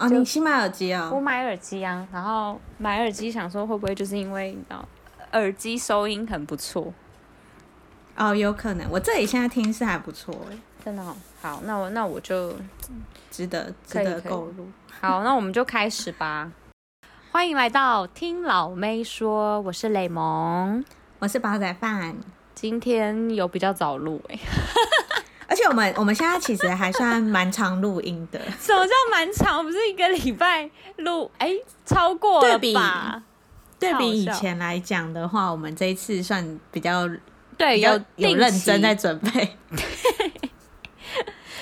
哦，你新买耳机啊？我买耳机啊，然后买耳机想说会不会就是因为你知道耳机收音很不错。哦，有可能，我这里现在听是还不错哎，真的、哦、好，那我那我就值得值得购入。好，那我们就开始吧。欢迎来到听老妹说，我是雷蒙，我是煲仔饭。今天有比较早录哎。而且我们我们现在其实还算蛮常录音的。什么叫蛮长？不是一个礼拜录？哎、欸，超过了吧？对比，以前来讲的话，我们这一次算比较对有有认真在准备。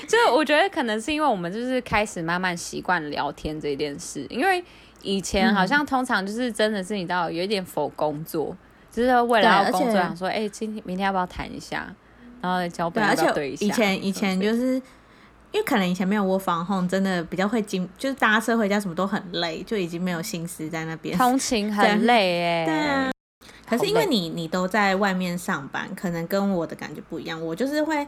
就是我觉得可能是因为我们就是开始慢慢习惯聊天这件事，因为以前好像通常就是真的是你知道有一点否工作，就是为了要工作想说，哎、欸，今天明天要不要谈一下？然后脚本要对，对，而且以前以前就是因为可能以前没有 work from home，真的比较会经，就是搭车回家什么都很累，就已经没有心思在那边通勤很累哎。对啊。可是因为你你都在外面上班，可能跟我的感觉不一样。我就是会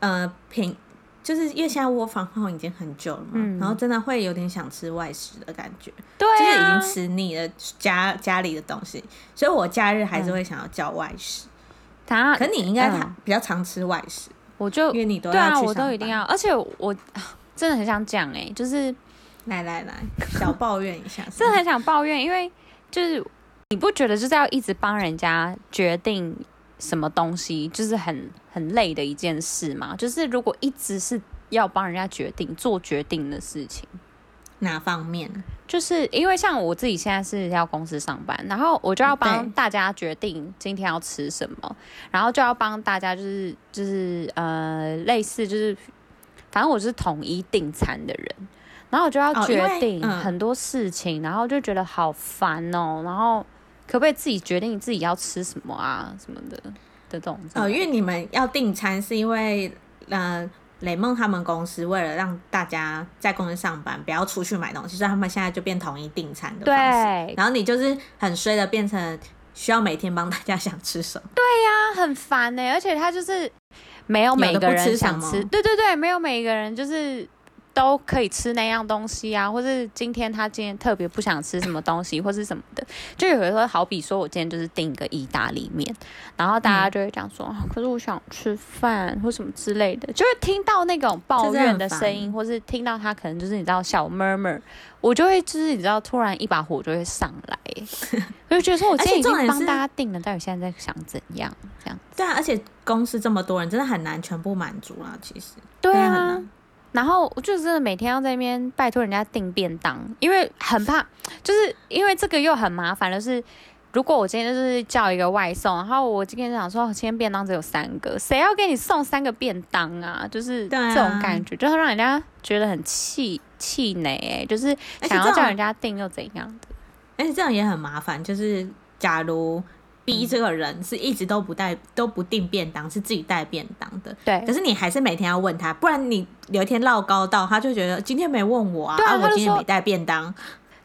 呃平，就是因为现在 work from home 已经很久了嘛，嗯、然后真的会有点想吃外食的感觉，对、啊，就是已经吃腻了家家里的东西，所以我假日还是会想要叫外食。嗯他可你应该比较常吃外食，我就因为你都要对啊，我都一定要，而且我真的很想讲哎，就是来来来，小抱怨一下，真的很想抱怨，因为就是你不觉得就是要一直帮人家决定什么东西，就是很很累的一件事吗？就是如果一直是要帮人家决定做决定的事情。哪方面？就是因为像我自己现在是要公司上班，然后我就要帮大家决定今天要吃什么，然后就要帮大家就是就是呃类似就是，反正我是统一订餐的人，然后我就要决定很多事情，然后就觉得好烦哦，然后可不可以自己决定自己要吃什么啊什么的的这种哦，因为你们要订餐是因为呃。雷梦他们公司为了让大家在公司上班，不要出去买东西，所以他们现在就变统一订餐的方式。对，然后你就是很衰的变成需要每天帮大家想吃什么。对呀、啊，很烦呢、欸，而且他就是没有每个人想吃，吃对对对，没有每一个人就是。都可以吃那样东西啊，或是今天他今天特别不想吃什么东西，或是什么的，就有的时候好比说我今天就是订一个意大利面，然后大家就会讲说，嗯、可是我想吃饭或什么之类的，就会听到那种抱怨的声音，或是听到他可能就是你知道小 murmur，我就会就是你知道突然一把火就会上来，我就觉得说我今天已经帮大家订了，到底现在在想怎样这样？对啊，而且公司这么多人，真的很难全部满足啊，其实。对啊。然后我就真的每天要在那边拜托人家订便当，因为很怕，就是因为这个又很麻烦就是，如果我今天就是叫一个外送，然后我今天就想说今天便当只有三个，谁要给你送三个便当啊？就是这种感觉，啊、就是让人家觉得很气气馁，哎，就是想要叫人家订又怎样的？而且这样也很麻烦，就是假如。逼这个人是一直都不带都不订便当，是自己带便当的。对，可是你还是每天要问他，不然你有一天唠高到，他就觉得今天没问我啊，对啊，啊我今天没带便当，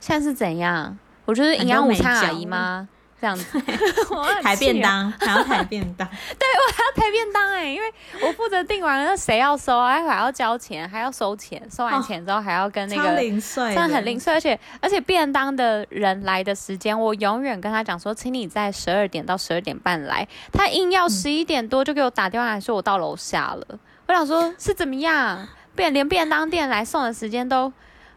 现在是怎样？我就是营养午餐阿姨吗？这样子，我抬便当还要抬便当，对，我还要抬便当哎，因为我负责订完了，那谁要收啊？还要交钱，还要收钱，收完钱之后还要跟那个，零碎，真的很零碎，而且而且便当的人来的时间，我永远跟他讲说，请你在十二点到十二点半来，他硬要十一点多就给我打电话来说我到楼下了，我想说是怎么样？便连便当店来送的时间都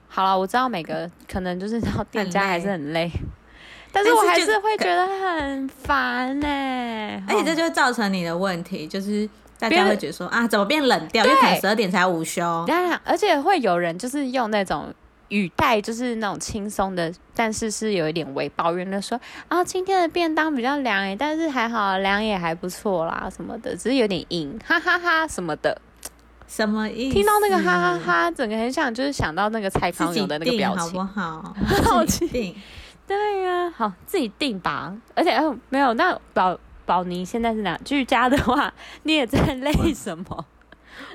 好了，我知道每个可能就是到店家还是很累。但是我还是会觉得很烦呢、欸，而且这就造成你的问题，就是大家会觉得说啊，怎么变冷掉？因为可能十二点才午休。而且会有人就是用那种语带，就是那种轻松的，但是是有一点微抱怨的说啊，今天的便当比较凉哎，但是还好凉也还不错啦什么的，只是有点硬，哈哈哈，哈什么的。什么意思？听到那个哈哈哈，哈，整个很想就是想到那个蔡康永的那个表情，好不好？好气。对呀、啊，好自己定吧。而且哦，没有，那宝宝妮现在是哪？居家的话，你也在累什么？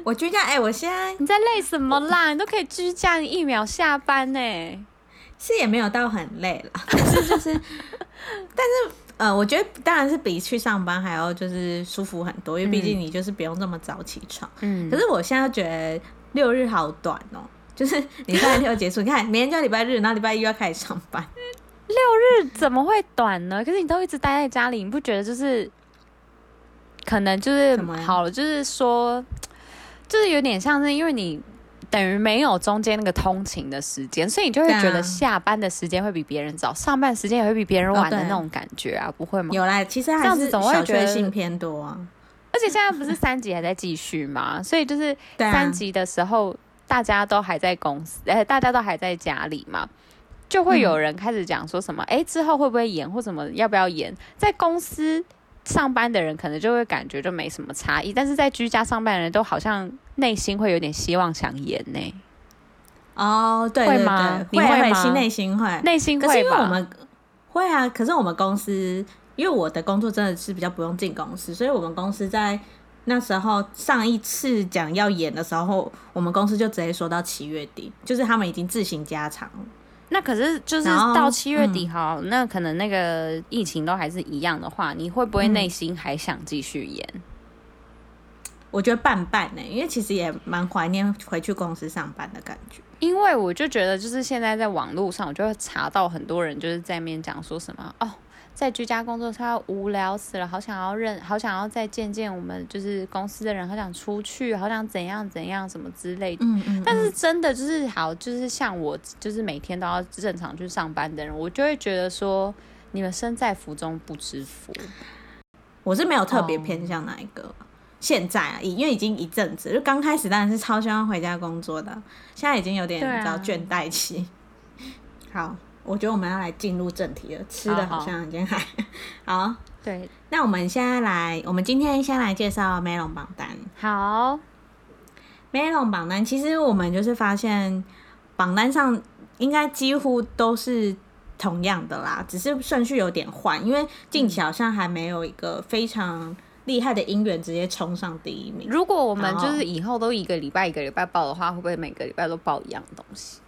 我居家，哎、欸，我现在你在累什么啦？你都可以居家，你一秒下班呢。是也没有到很累了，但 是就是，但是呃，我觉得当然是比去上班还要就是舒服很多，因为毕竟你就是不用这么早起床。嗯。可是我现在觉得六日好短哦。就是你礼拜六结束，你看明天就礼拜日，然后礼拜一又要开始上班。六日怎么会短呢？可是你都一直待在家里，你不觉得就是可能就是好了？就是说，就是有点像是因为你等于没有中间那个通勤的时间，所以你就会觉得下班的时间会比别人早，上班时间也会比别人晚的那种感觉啊，不会吗？有啦，其实还是小确幸偏多啊。而且现在不是三级还在继续吗？所以就是三级的时候，大家都还在公司，哎，大家都还在家里嘛，就会有人开始讲说什么，哎、嗯，之后会不会演或什么，要不要演？在公司上班的人可能就会感觉就没什么差异，但是在居家上班的人都好像内心会有点希望想演呢。哦，对对对，会吗？你会吗？内心会，内心会。可是因为我们会啊，可是我们公司。因为我的工作真的是比较不用进公司，所以我们公司在那时候上一次讲要演的时候，我们公司就直接说到七月底，就是他们已经自行加长。那可是就是到七月底哈，嗯、那可能那个疫情都还是一样的话，你会不会内心还想继续延？嗯、我觉得半半呢，因为其实也蛮怀念回去公司上班的感觉。因为我就觉得，就是现在在网络上，我就会查到很多人就是在面讲说什么哦。在居家工作，他无聊死了，好想要认，好想要再见见我们就是公司的人，好想出去，好想怎样怎样什么之类的。嗯嗯嗯。但是真的就是好，就是像我，就是每天都要正常去上班的人，我就会觉得说，你们身在福中不知福。我是没有特别偏向哪一个，嗯、现在啊，因为已经一阵子，就刚开始当然是超希望回家工作的，现在已经有点比较倦怠期。啊、好。我觉得我们要来进入正题了，吃的好像已经还好，好。对，那我们现在来，我们今天先来介绍 Melon 榜单。好，Melon 榜单其实我们就是发现榜单上应该几乎都是同样的啦，只是顺序有点换，因为近期好像还没有一个非常厉害的音源直接冲上第一名。如果我们就是以后都一个礼拜一个礼拜报的话，会不会每个礼拜都报一样的东西？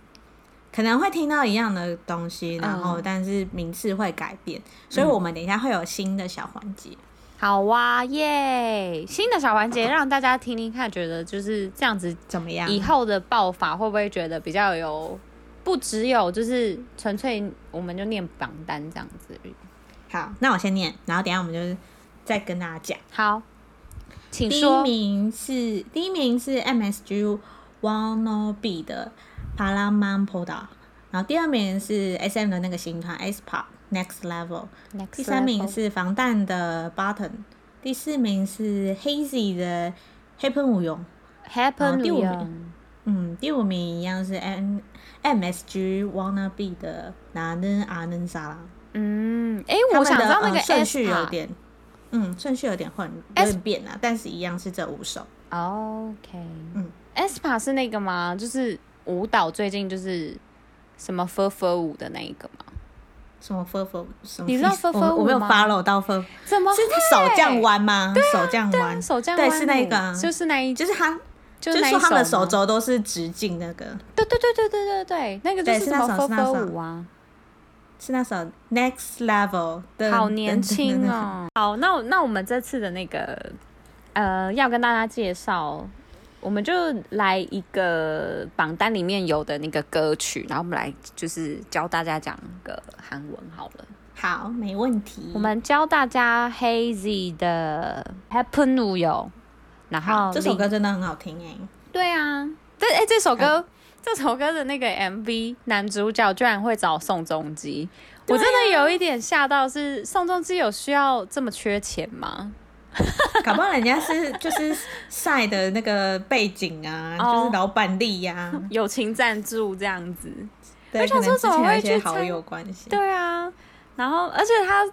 可能会听到一样的东西，然后但是名次会改变，嗯、所以我们等一下会有新的小环节。好哇耶！新的小环节让大家听听看，觉得就是这样子怎么样？以后的报法会不会觉得比较有？不只有就是纯粹我们就念榜单这样子。好，那我先念，然后等一下我们就再跟大家讲。好，请说。第一名是第一名是 MSG Wanna Be 的。帕拉曼波达，然后第二名是 S M 的那个新团 aespa Next Level，第三名是防弹的 Button，第四名是 Hazy 的 Happen 无用，Happen 第五名，嗯，第五名一样是 M M S G Wanna Be 的哪能阿能沙拉，嗯，哎，我想知道那个顺序有点，嗯，顺序有点混，有点变啊，但是一样是这五首。OK，嗯，aespa 是那个吗？就是。舞蹈最近就是什么 fur 舞的那一个吗？什么 fur 你知道 fur 舞吗？我没有 follow 到 fur 怎么是手这样弯吗？手这样弯，手这样弯，对，是那个，就是那一，就是他，就是说他的手肘都是直径那个。对对对对对对对，那个就是什么 fur 舞啊？是那首 Next Level 的，好年轻哦。好，那那我们这次的那个呃，要跟大家介绍。我们就来一个榜单里面有的那个歌曲，然后我们来就是教大家讲个韩文好了。好，没问题。我们教大家 Hazy 的 Happen Uyo，然后这首歌真的很好听哎。对啊，但哎，这首歌这首歌的那个 MV 男主角居然会找宋仲基，我真的有一点吓到，是宋仲基有需要这么缺钱吗？搞不好人家是就是晒的那个背景啊，就是老板力呀，友情赞助这样子。对，我想说怎么会去好友关系？对啊，然后而且他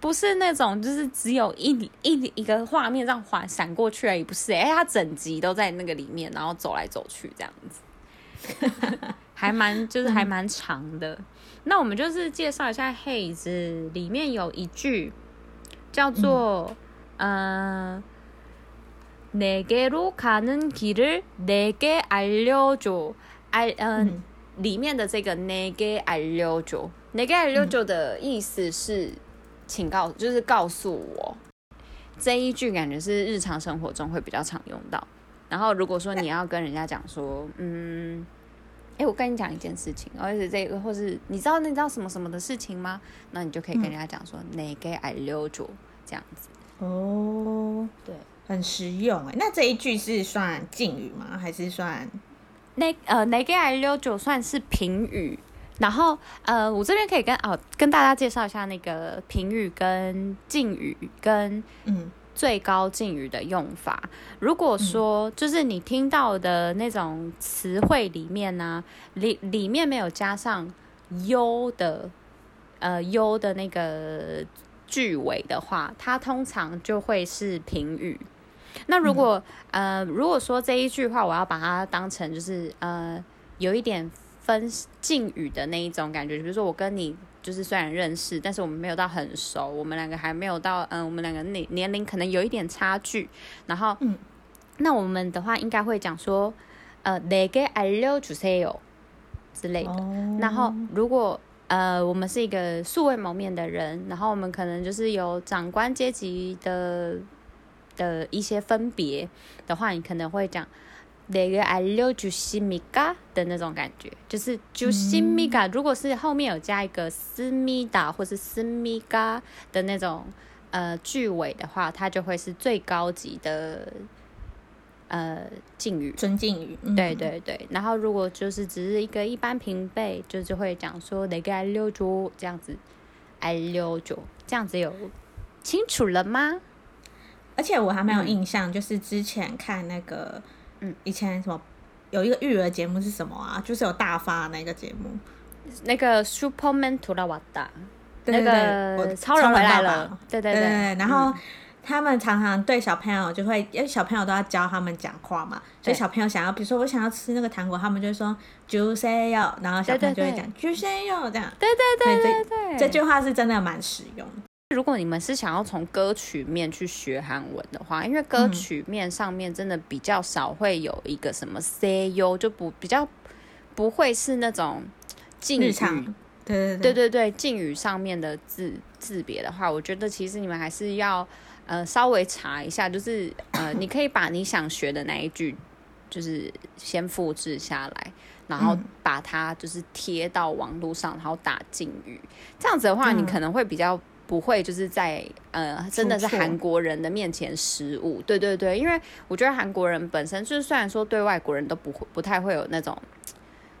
不是那种就是只有一一一个画面这样晃闪过去而已，不是？哎，他整集都在那个里面，然后走来走去这样子，还蛮就是还蛮长的。那我们就是介绍一下《Haze》里面有一句叫做。嗯， 내게로가는길을내게알려줘。哎，嗯，里面的这个내게알려 줘， 내게알려줘的意思是，请告，就是告诉我。这一句感觉是日常生活中会比较常用到。然后，如果说你要跟人家讲说，嗯， 哎，我跟你讲一件事情，而且这个或是你知道你知道什么什么的事情吗？那你就可以跟人家讲说，내게알려줘这样子。 哦，对，很实用哎。那这一句是算敬语吗？还是算那呃那个 I 六九算是评语？然后呃，我这边可以跟哦跟大家介绍一下那个评语跟敬语跟嗯最高敬语的用法。如果说就是你听到的那种词汇里面呢，里里面没有加上优的呃优的那个。句尾的话，它通常就会是评语。那如果、嗯、呃如果说这一句话，我要把它当成就是呃有一点分敬语的那一种感觉，比如说我跟你。就是虽然认识，但是我们没有到很熟，我们两个还没有到，嗯，我们两个年年龄可能有一点差距。然后，嗯，那我们的话应该会讲说，呃，내게알려주세요之类的。哦、然后，如果 呃我们是一个素未谋面的人然后我们可能就是有长官阶级的的一些分别的话你可能会讲那个 i love 就是米嘎的那种感觉就是就是米嘎如果是后面有加一个思密达或是思密嘎的那种呃句尾的话它就会是最高级的呃敬语。尊敬语对对对。然后如果就是只是一个一般平辈就是会讲说哪个溜猪这样子爱溜猪这样子有清楚了吗？而且我还没有印象就是之前看那个嗯。以前什么有一个育儿节目是什么啊？就是有大发那个节目。那个 superman 图拉瓦达那个超人回来了。对对对。然后他们常常对小朋友就会，因为小朋友都要教他们讲话嘛，所以小朋友想要，比如说我想要吃那个糖果，他们就会说 juicy 哟，然后小朋友就会讲 juicy 哟，这样，对对对对对，这句话是真的蛮实用。如果你们是想要从歌曲面去学韩文的话，因为歌曲面上面真的比较少会有一个什么 cu，就不比较不会是那种禁语，对对对。对对对语上面的字字别的话，我觉得其实你们还是要。呃稍微查一下，就是呃你可以把你想学的那一句就是先复制下来，然后把它就是贴到网络上，然后打敬语，这样子的话你可能会比较。不会，就是在呃，真的是韩国人的面前失误。对对对，因为我觉得韩国人本身就是，虽然说对外国人都不会不太会有那种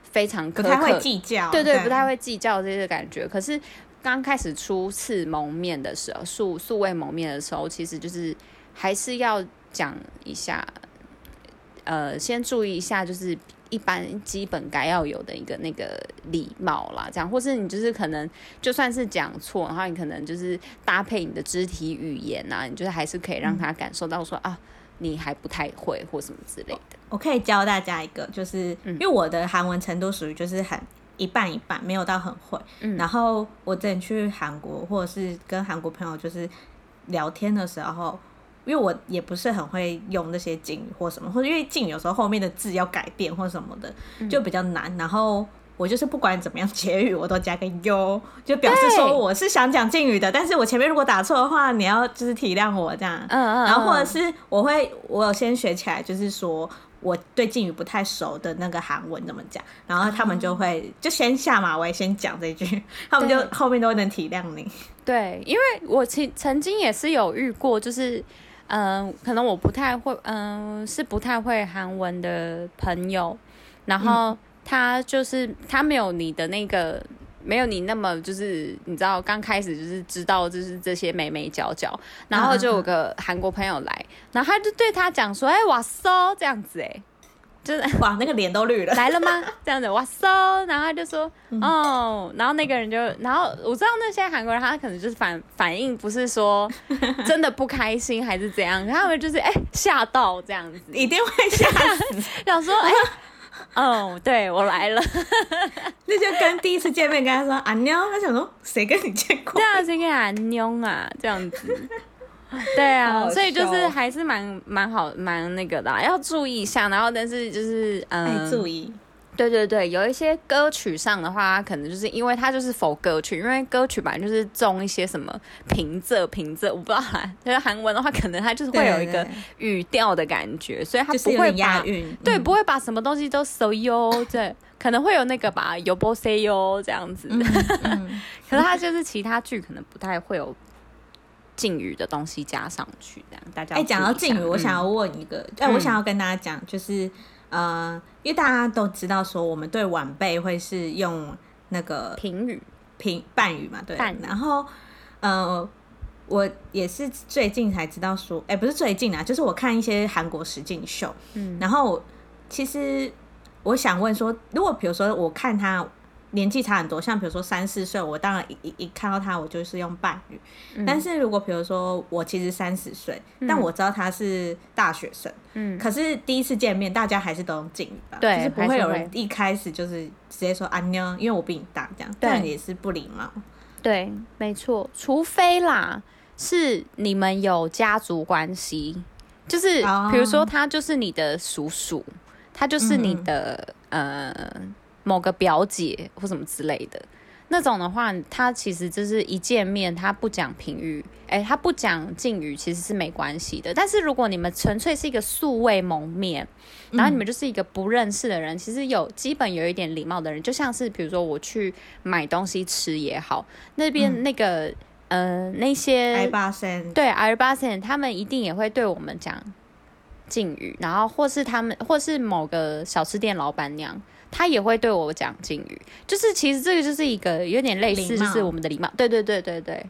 非常不太会计较，对对，对，不太会计较这些感觉。可是刚开始初次蒙面的时候，素素未谋面的时候，其实就是还是要讲一下，呃，先注意一下，就是。一般基本该要有的一个那个礼貌啦，这样，或是你就是可能就算是讲错，然后你可能就是搭配你的肢体语言啊，你就是还是可以让他感受到说、嗯、啊，你还不太会或什么之类的。我可以教大家一个，就是、嗯、因为我的韩文程度属于就是很一半一半，没有到很会。嗯、然后我之前去韩国或者是跟韩国朋友就是聊天的时候。因为我也不是很会用那些敬语或什么，或者因为敬语有时候后面的字要改变或什么的，就比较难。然后我就是不管怎么样结语，我都加个 “u”，，就表示说我是想讲敬语的。但是我前面如果打错的话，你要就是体谅我这样。然后或者是我会我有先学起来，就是说我对敬语不太熟的那个韩文怎么讲，然后他们就会就先下马威先讲这句，他们就后面都能体谅你。对，因为我曾曾经也是有遇过，就是。嗯、呃，可能我不太会，嗯、呃，是不太会韩文的朋友，然后他就是他没有你的那个，没有你那么就是你知道刚开始就是知道就是这些美美角角，然后就有个韩国朋友来，然后他就对他讲说，哎、欸，哇塞，这样子，哎。就是 哇，那个脸都绿了，来了吗？这样子，哇塞，然后他就说，哦，然后那个人就，然后我知道那些韩国人，他可能就是反反应不是说真的不开心还是怎样，他们就是哎吓到这样子，一定会吓死，想说哎，哦，对我来了，那就跟第一次见面跟他说阿妞，他想说谁跟你见过？对啊，谁跟阿妞啊？这样子。对啊，所以就是还是蛮蛮好蛮那个的，要注意一下。然后但是就是嗯，注意，对对对，有一些歌曲上的话，可能就是因为它就是否歌曲，因为歌曲本来就是重一些什么平仄平仄，我不知道啦。就是韩文的话，可能它就是会有一个语调的感觉，所以它不会押韵，对，嗯、不会把什么东西都 so yo 对，可能会有那个吧，yo bo say yo 这样子。嗯嗯、可是它就是其他剧可能不太会有。敬语的东西加上去，这样大家哎，讲到敬语，我想要问一个，哎、嗯，我想要跟大家讲，就是呃，因为大家都知道说，我们对晚辈会是用那个评语、评半语嘛，对。然后呃，我也是最近才知道说，哎，不是最近啊，就是我看一些韩国实境秀，嗯，然后其实我想问说，如果比如说我看他。年纪差很多，像比如说三四岁，我当然一一一看到他，我就是用伴侣。嗯、但是如果比如说我其实三十岁，嗯、但我知道他是大学生，嗯，可是第一次见面，大家还是都用敬语吧？对，就是不会有人一开始就是直接说啊妞，因为我比你大，这样，这样也是不礼貌。对，没错，除非啦是你们有家族关系，就是比如说他就是你的叔叔，他就是你的、嗯、呃。某个表姐或什么之类的，那种的话，他其实就是一见面，他不讲评语，哎，他不讲敬语，其实是没关系的。但是如果你们纯粹是一个素未谋面，然后你们就是一个不认识的人，嗯、其实有基本有一点礼貌的人，就像是比如说我去买东西吃也好，那边那个、嗯、呃那些对阿尔巴森，他们一定也会对我们讲敬语，然后或是他们或是某个小吃店老板娘。他也会对我讲敬语，就是其实这个就是一个有点类似，就是我们的礼貌。对对对对对，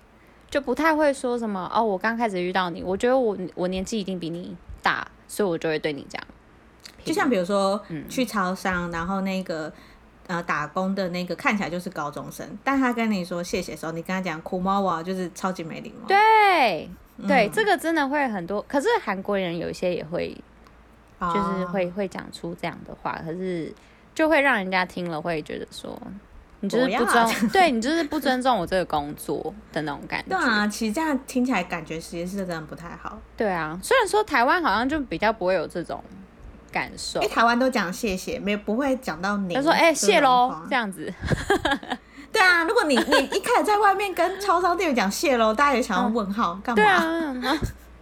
就不太会说什么哦。我刚开始遇到你，我觉得我我年纪一定比你大，所以我就会对你讲。就像比如说，去超商，嗯、然后那个呃打工的那个看起来就是高中生，但他跟你说谢谢的时候，你跟他讲苦猫啊，就是超级没礼貌。对对，嗯、这个真的会很多。可是韩国人有一些也会，就是会、哦、会讲出这样的话，可是。就会让人家听了会觉得说，你就是不尊，要 对你就是不尊重我这个工作的那种感觉。对啊，其实这样听起来感觉实际是真的不太好。对啊，虽然说台湾好像就比较不会有这种感受，因为台湾都讲谢谢，没不会讲到你。他说：“哎、欸，谢喽。”这样子。对啊，如果你你一开始在外面跟超商店员讲谢喽，大家也想要问号干嘛？对啊，啊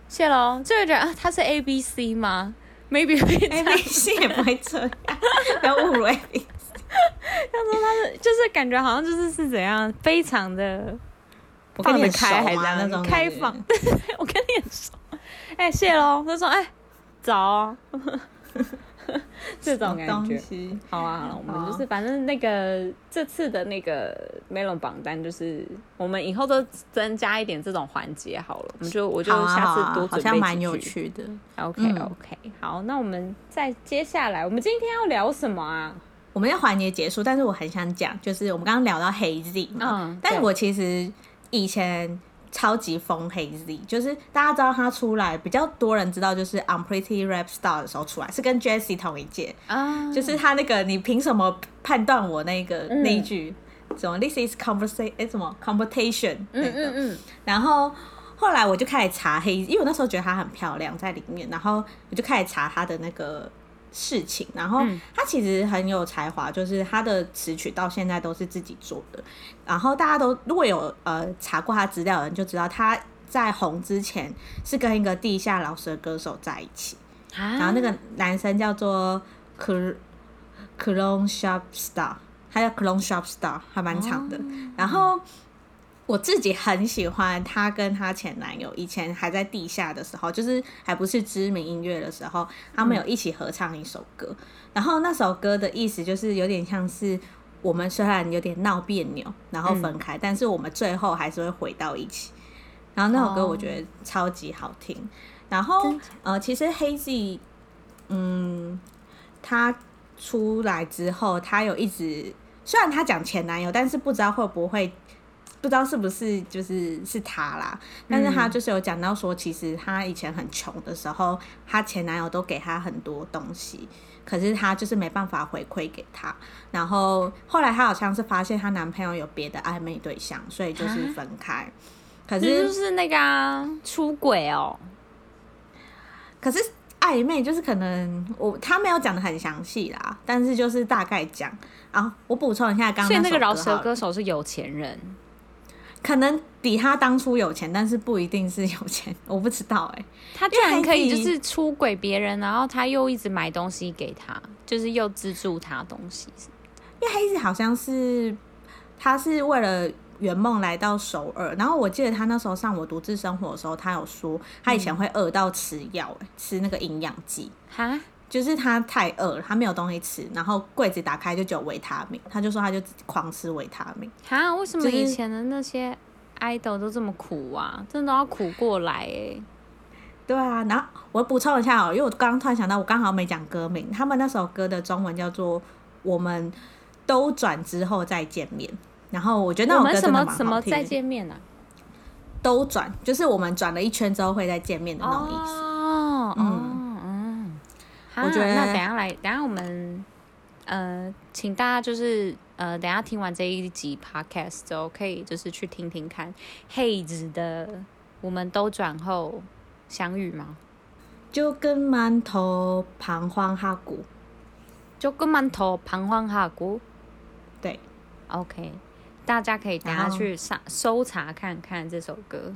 谢喽，就会觉得啊，他是 A B C 吗？maybe A B C 也不会这样，不要误会 A B C。他说他是就是感觉好像就是是怎样，非常的放得开还是那种开放。对 对对，我跟你很熟。哎、欸，谢喽。他说哎，早、哦。这种感觉，好啊，我们就是反正那个这次的那个 Melon 榜单，就是我们以后都增加一点这种环节好了。我们就我就下次多准备几句，好像蛮有趣的。OK OK，好，那我们再接下来，我们今天要聊什么啊？我们要环节结束，但是我很想讲，就是我们刚刚聊到嗯，但是我其实以前。超级疯 HEYZ，就是大家知道他出来比较多人知道，就是 Unpretty Rap Star 的时候出来，是跟 Jessie 同一届啊。就是他那个你凭什么判断我那个、嗯、那一句什么 This is conversation 哎什么 competition 嗯嗯嗯。然后后来我就开始查 HEYZ，因为我那时候觉得她很漂亮在里面，然后我就开始查她的那个。事情，然后他其实很有才华，就是他的词曲到现在都是自己做的。然后大家都如果有呃查过他资料的人就知道，他在红之前是跟一个地下饶舌歌手在一起，然后那个男生叫做 Clone Shop Star，他叫 Clone Shop Star，还蛮长的。然后。我自己很喜欢她跟她前男友以前还在地下的时候，就是还不是知名音乐的时候，他们有一起合唱一首歌。嗯、然后那首歌的意思就是有点像是我们虽然有点闹别扭，然后分开，嗯、但是我们最后还是会回到一起。然后那首歌我觉得超级好听。哦、然后呃，其实 HEYZ，嗯，他出来之后，他有一直虽然他讲前男友，但是不知道会不会。不知道是不是就是是他啦，但是他就是有讲到说，其实他以前很穷的时候，他前男友都给他很多东西，可是他就是没办法回馈给他。然后后来他好像是发现她男朋友有别的暧昧对象，所以就是分开。可是就是那个、啊、出轨哦。可是暧暧昧，就是可能我他没有讲的很详细啦，但是就是大概讲。啊，我补充一下，刚刚那个饶舌歌手是有钱人，可能比他当初有钱，但是不一定是有钱，我不知道哎、欸。他居然可以就是出轨别人，然后他又一直买东西给他，就是又资助他东西。因为黑子好像是他是为了圆梦来到首尔，然后我记得他那时候上我独自生活的时候，他有说他以前会饿到吃药、欸，吃那个营养剂哈。就是他太饿了，他没有东西吃，然后柜子打开就只有维他命，他就说他就狂吃维他命。哈，为什么以前的那些 idol 都这么苦啊？真的要苦过来哎。对啊，然后我补充一下哦，因为我刚刚突然想到，我刚好没讲歌名，他们那首歌的中文叫做《我们都转之后再见面》，然后我觉得那首歌真的蛮好听的。什么什么再见面啊？都转就是我们转了一圈之后会再见面的那种意思。哦，嗯。我觉得那等下来，等下我们呃，请大家就是呃，等下听完这一集 podcast 之后，可以就是去听听看黑子的《我们都转后相遇》吗？就跟馒头彷徨哈古，就跟馒头彷徨哈古，对，OK，大家可以等下去上搜查看看这首歌。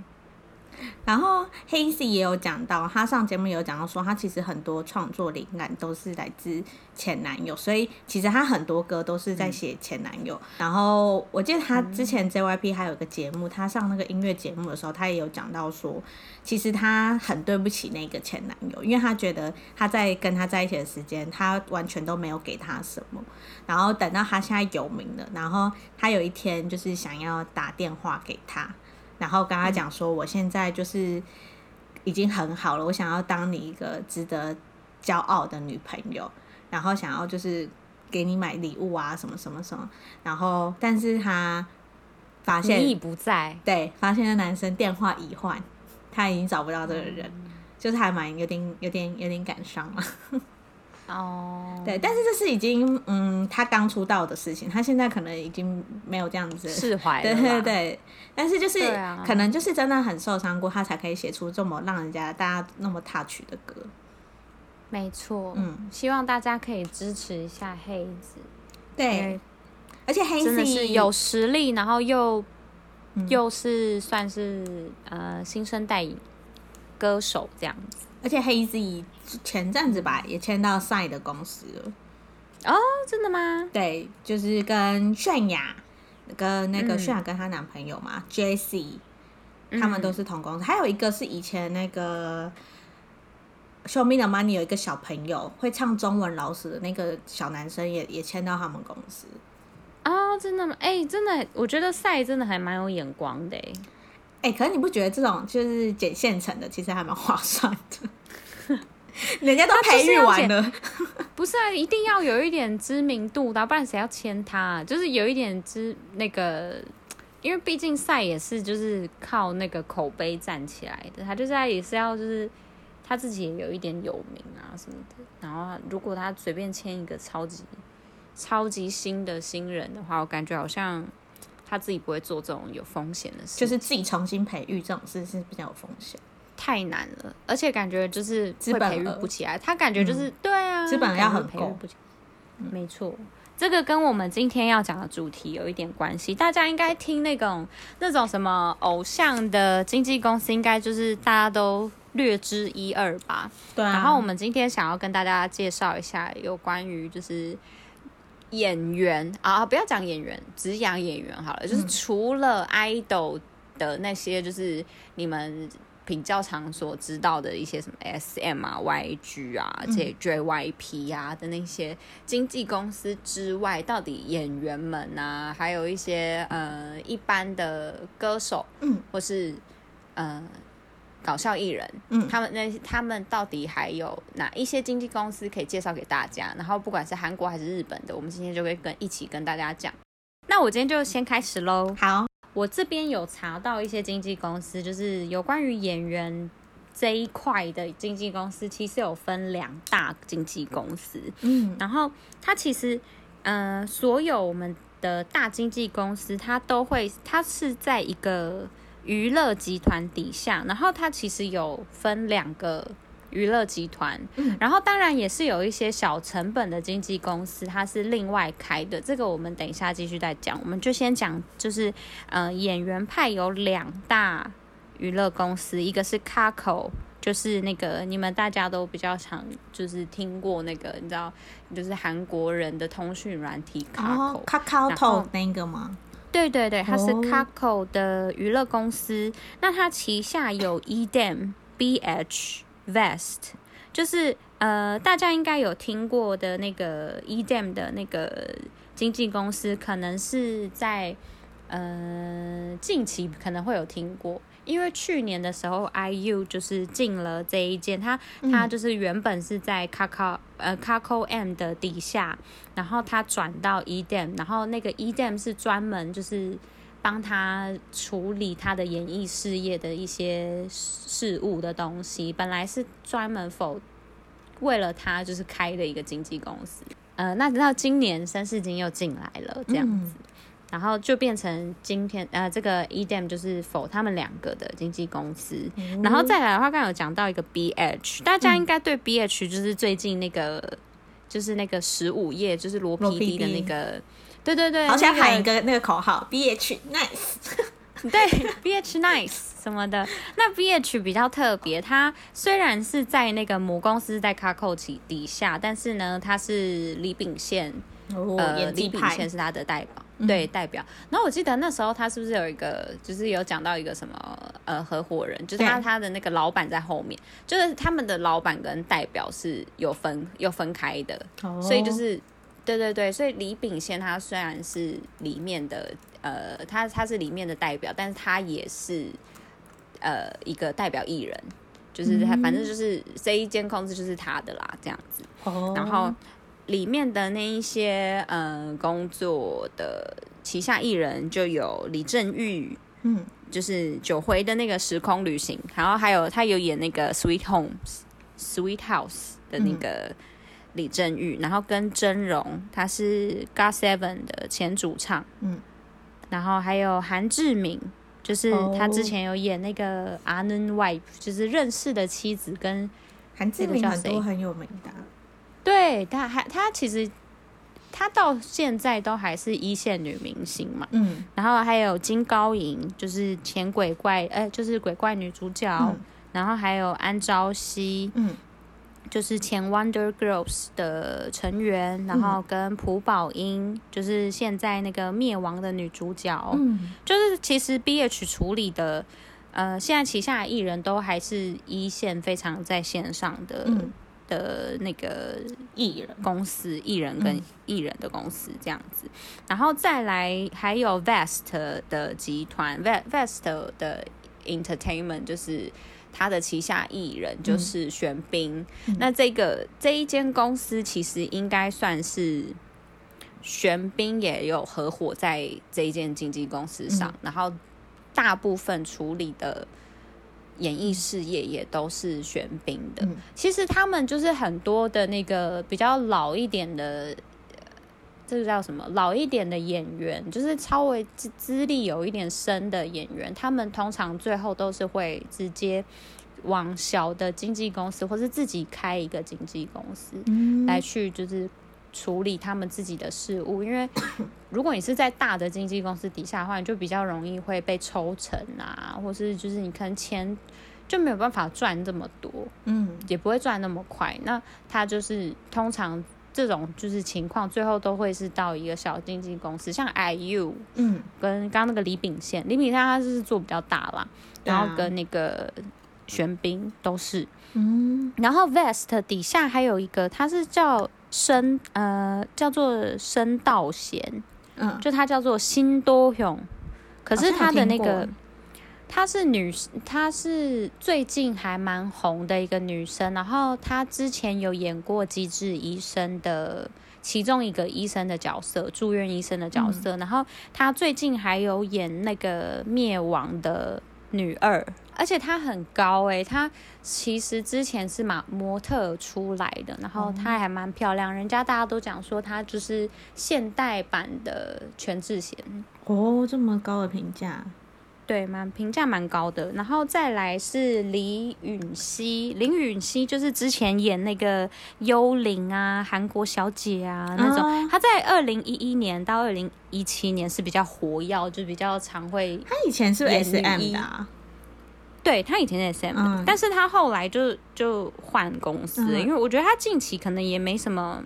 然后黑 C 也有讲到，他上节目也有讲到说，他其实很多创作灵感都是来自前男友，所以其实他很多歌都是在写前男友。嗯、然后我记得他之前 JYP 还有个节目，他上那个音乐节目的时候，他也有讲到说，其实他很对不起那个前男友，因为他觉得他在跟他在一起的时间，他完全都没有给他什么。然后等到他现在有名了，然后他有一天就是想要打电话给他。然后跟他讲说，我现在就是已经很好了，我想要当你一个值得骄傲的女朋友，然后想要就是给你买礼物啊，什么什么什么。然后，但是他发现你已不在，对，发现那男生电话已换，他已经找不到这个人，嗯、就是还蛮有点有点有点感伤了。哦，oh, 对，但是这是已经嗯，他刚出道的事情，他现在可能已经没有这样子释怀了。对对对，但是就是、啊、可能就是真的很受伤过，他才可以写出这么让人家大家那么 touch 的歌。没错，嗯，希望大家可以支持一下黑子。对，而且黑子真的是有实力，然后又、嗯、又是算是呃新生代歌手这样子。而且黑子前阵子吧也签到 SINE 的公司了。哦，真的吗？对，就是跟泫雅，跟那个泫雅跟她男朋友嘛、嗯、，JC，他们都是同公司。嗯、还有一个是以前那个《Show Me the Money》有一个小朋友会唱中文老死的那个小男生也也签到他们公司。哦，真的吗？哎、欸，真的，我觉得 SINE 真的还蛮有眼光的。哎、欸，可是你不觉得这种就是捡现成的，其实还蛮划算的？人家都培育完了，不是啊？一定要有一点知名度的，不然谁要签他、啊？就是有一点知那个，因为毕竟赛也是就是靠那个口碑站起来的，他就是也是要就是他自己也有一点有名啊什么的。然后如果他随便签一个超级超级新的新人的话，我感觉好像。他自己不会做这种有风险的事，就是自己重新培育这种事是比较有风险，太难了，而且感觉就是会培育不起来。他感觉就是、嗯、对啊，资本要很培育不起来。嗯、没错，这个跟我们今天要讲的主题有一点关系。大家应该听那种那种什么偶像的经纪公司，应该就是大家都略知一二吧？对啊。然后我们今天想要跟大家介绍一下有关于就是。演员啊，不要讲演员，只讲演员好了。就是除了 idol 的那些，就是你们比较常所知道的一些什么 SM 啊、YG 啊、J JYP 啊的那些经纪公司之外，到底演员们啊，还有一些呃一般的歌手，嗯，或是呃。搞笑艺人，嗯，他们那他们到底还有哪一些经纪公司可以介绍给大家？然后不管是韩国还是日本的，我们今天就会跟一起跟大家讲。那我今天就先开始喽。好，我这边有查到一些经纪公司，就是有关于演员这一块的经纪公司，其实有分两大经纪公司。嗯，然后它其实，呃，所有我们的大经纪公司，它都会，它是在一个。娱乐集团底下，然后它其实有分两个娱乐集团，嗯，然后当然也是有一些小成本的经纪公司，它是另外开的，这个我们等一下继续再讲，我们就先讲，就是呃，演员派有两大娱乐公司，一个是 Kakao。就是那个你们大家都比较常就是听过那个你知道就是韩国人的通讯软体 Kakao，Kakao 那个吗？对对对，它是 CACO 的娱乐公司。Oh. 那它旗下有 EDAM、BH、Vest，就是呃大家应该有听过的那个 EDAM 的那个经纪公司，可能是在呃近期可能会有听过。因为去年的时候，IU 就是进了这一间，他他就是原本是在 Kakao 呃 Kakao M 的底下，然后他转到 EDAM，然后那个 EDAM 是专门就是帮他处理他的演艺事业的一些事务的东西，本来是专门 for 为了他就是开的一个经纪公司，呃，那直到今年三四金又进来了这样子。嗯然后就变成今天呃，这个 EDAM 就是 for 他们两个的经纪公司。嗯、然后再来的话，刚刚有讲到一个 BH，大家应该对 BH 就是最近那个、嗯、就是那个十五页就是罗 PD 的那个，对对对，好想喊一个那个口号 BH nice，对 BH nice 什么的。那 BH 比较特别，它虽然是在那个母公司在 Kakao 旗底下，但是呢，它是李秉宪，哦、呃，李秉宪是他的代表。对，代表。然后我记得那时候他是不是有一个，就是有讲到一个什么呃合伙人，就是他他的那个老板在后面，就是他们的老板跟代表是有分有分开的，哦、所以就是对对对，所以李秉宪他虽然是里面的呃他他是里面的代表，但是他也是呃一个代表艺人，就是他反正就是这一间公司就是他的啦，这样子，哦、然后。里面的那一些嗯工作的旗下艺人就有李正玉，嗯，就是九回的那个时空旅行，然后还有他有演那个 Sweet Homes Sweet House 的那个李正玉，嗯、然后跟真荣，他是 God Seven 的前主唱，嗯，然后还有韩志敏，就是他之前有演那个阿 n wife，就是认识的妻子跟韩志敏很多很有名的。对，他还他其实他到现在都还是一线女明星嘛，嗯，然后还有金高银，就是前鬼怪，哎，就是鬼怪女主角，嗯、然后还有安朝熙，嗯，就是前 Wonder Girls 的成员，然后跟朴宝英，就是现在那个灭亡的女主角，嗯，就是其实 BH 处理的，呃，现在旗下的艺人都还是一线非常在线上的。嗯的那个艺人公司，艺人跟艺人的公司这样子，嗯、然后再来还有 Vest 的集团，Vest 的 Entertainment 就是他的旗下艺人就是玄彬，嗯、那这个这一间公司其实应该算是玄彬也有合伙在这一间经纪公司上，嗯、然后大部分处理的。演艺事业也都是玄彬的，嗯、其实他们就是很多的那个比较老一点的，这个叫什么？老一点的演员，就是稍微资资历有一点深的演员，他们通常最后都是会直接往小的经纪公司，或是自己开一个经纪公司、嗯、来去就是。处理他们自己的事务，因为 如果你是在大的经纪公司底下的话，你就比较容易会被抽成啊，或是就是你可能钱就没有办法赚这么多，嗯，也不会赚那么快。那他就是通常这种就是情况，最后都会是到一个小经纪公司，像 IU，嗯，跟刚刚那个李秉宪，李秉宪他就是做比较大啦，然后跟那个玄彬都是，嗯，然后 Vest 底下还有一个，他是叫。申呃叫做深道贤，嗯，就他叫做辛多雄，可是他的那个她是女，她是最近还蛮红的一个女生，然后她之前有演过《机智医生》的其中一个医生的角色，住院医生的角色，嗯、然后她最近还有演那个灭亡的女二。而且她很高哎、欸，她其实之前是马模特出来的，然后她还蛮漂亮，人家大家都讲说她就是现代版的全智贤。哦，这么高的评价。对，蛮评价蛮高的。然后再来是李允熙，李允熙就是之前演那个《幽灵》啊，韩国小姐啊那种。她、哦、在二零一一年到二零一七年是比较活跃，就比较常会。她以前是 SM 的、啊？对，他以前在 SM 但是他后来就就换公司，嗯、因为我觉得他近期可能也没什么，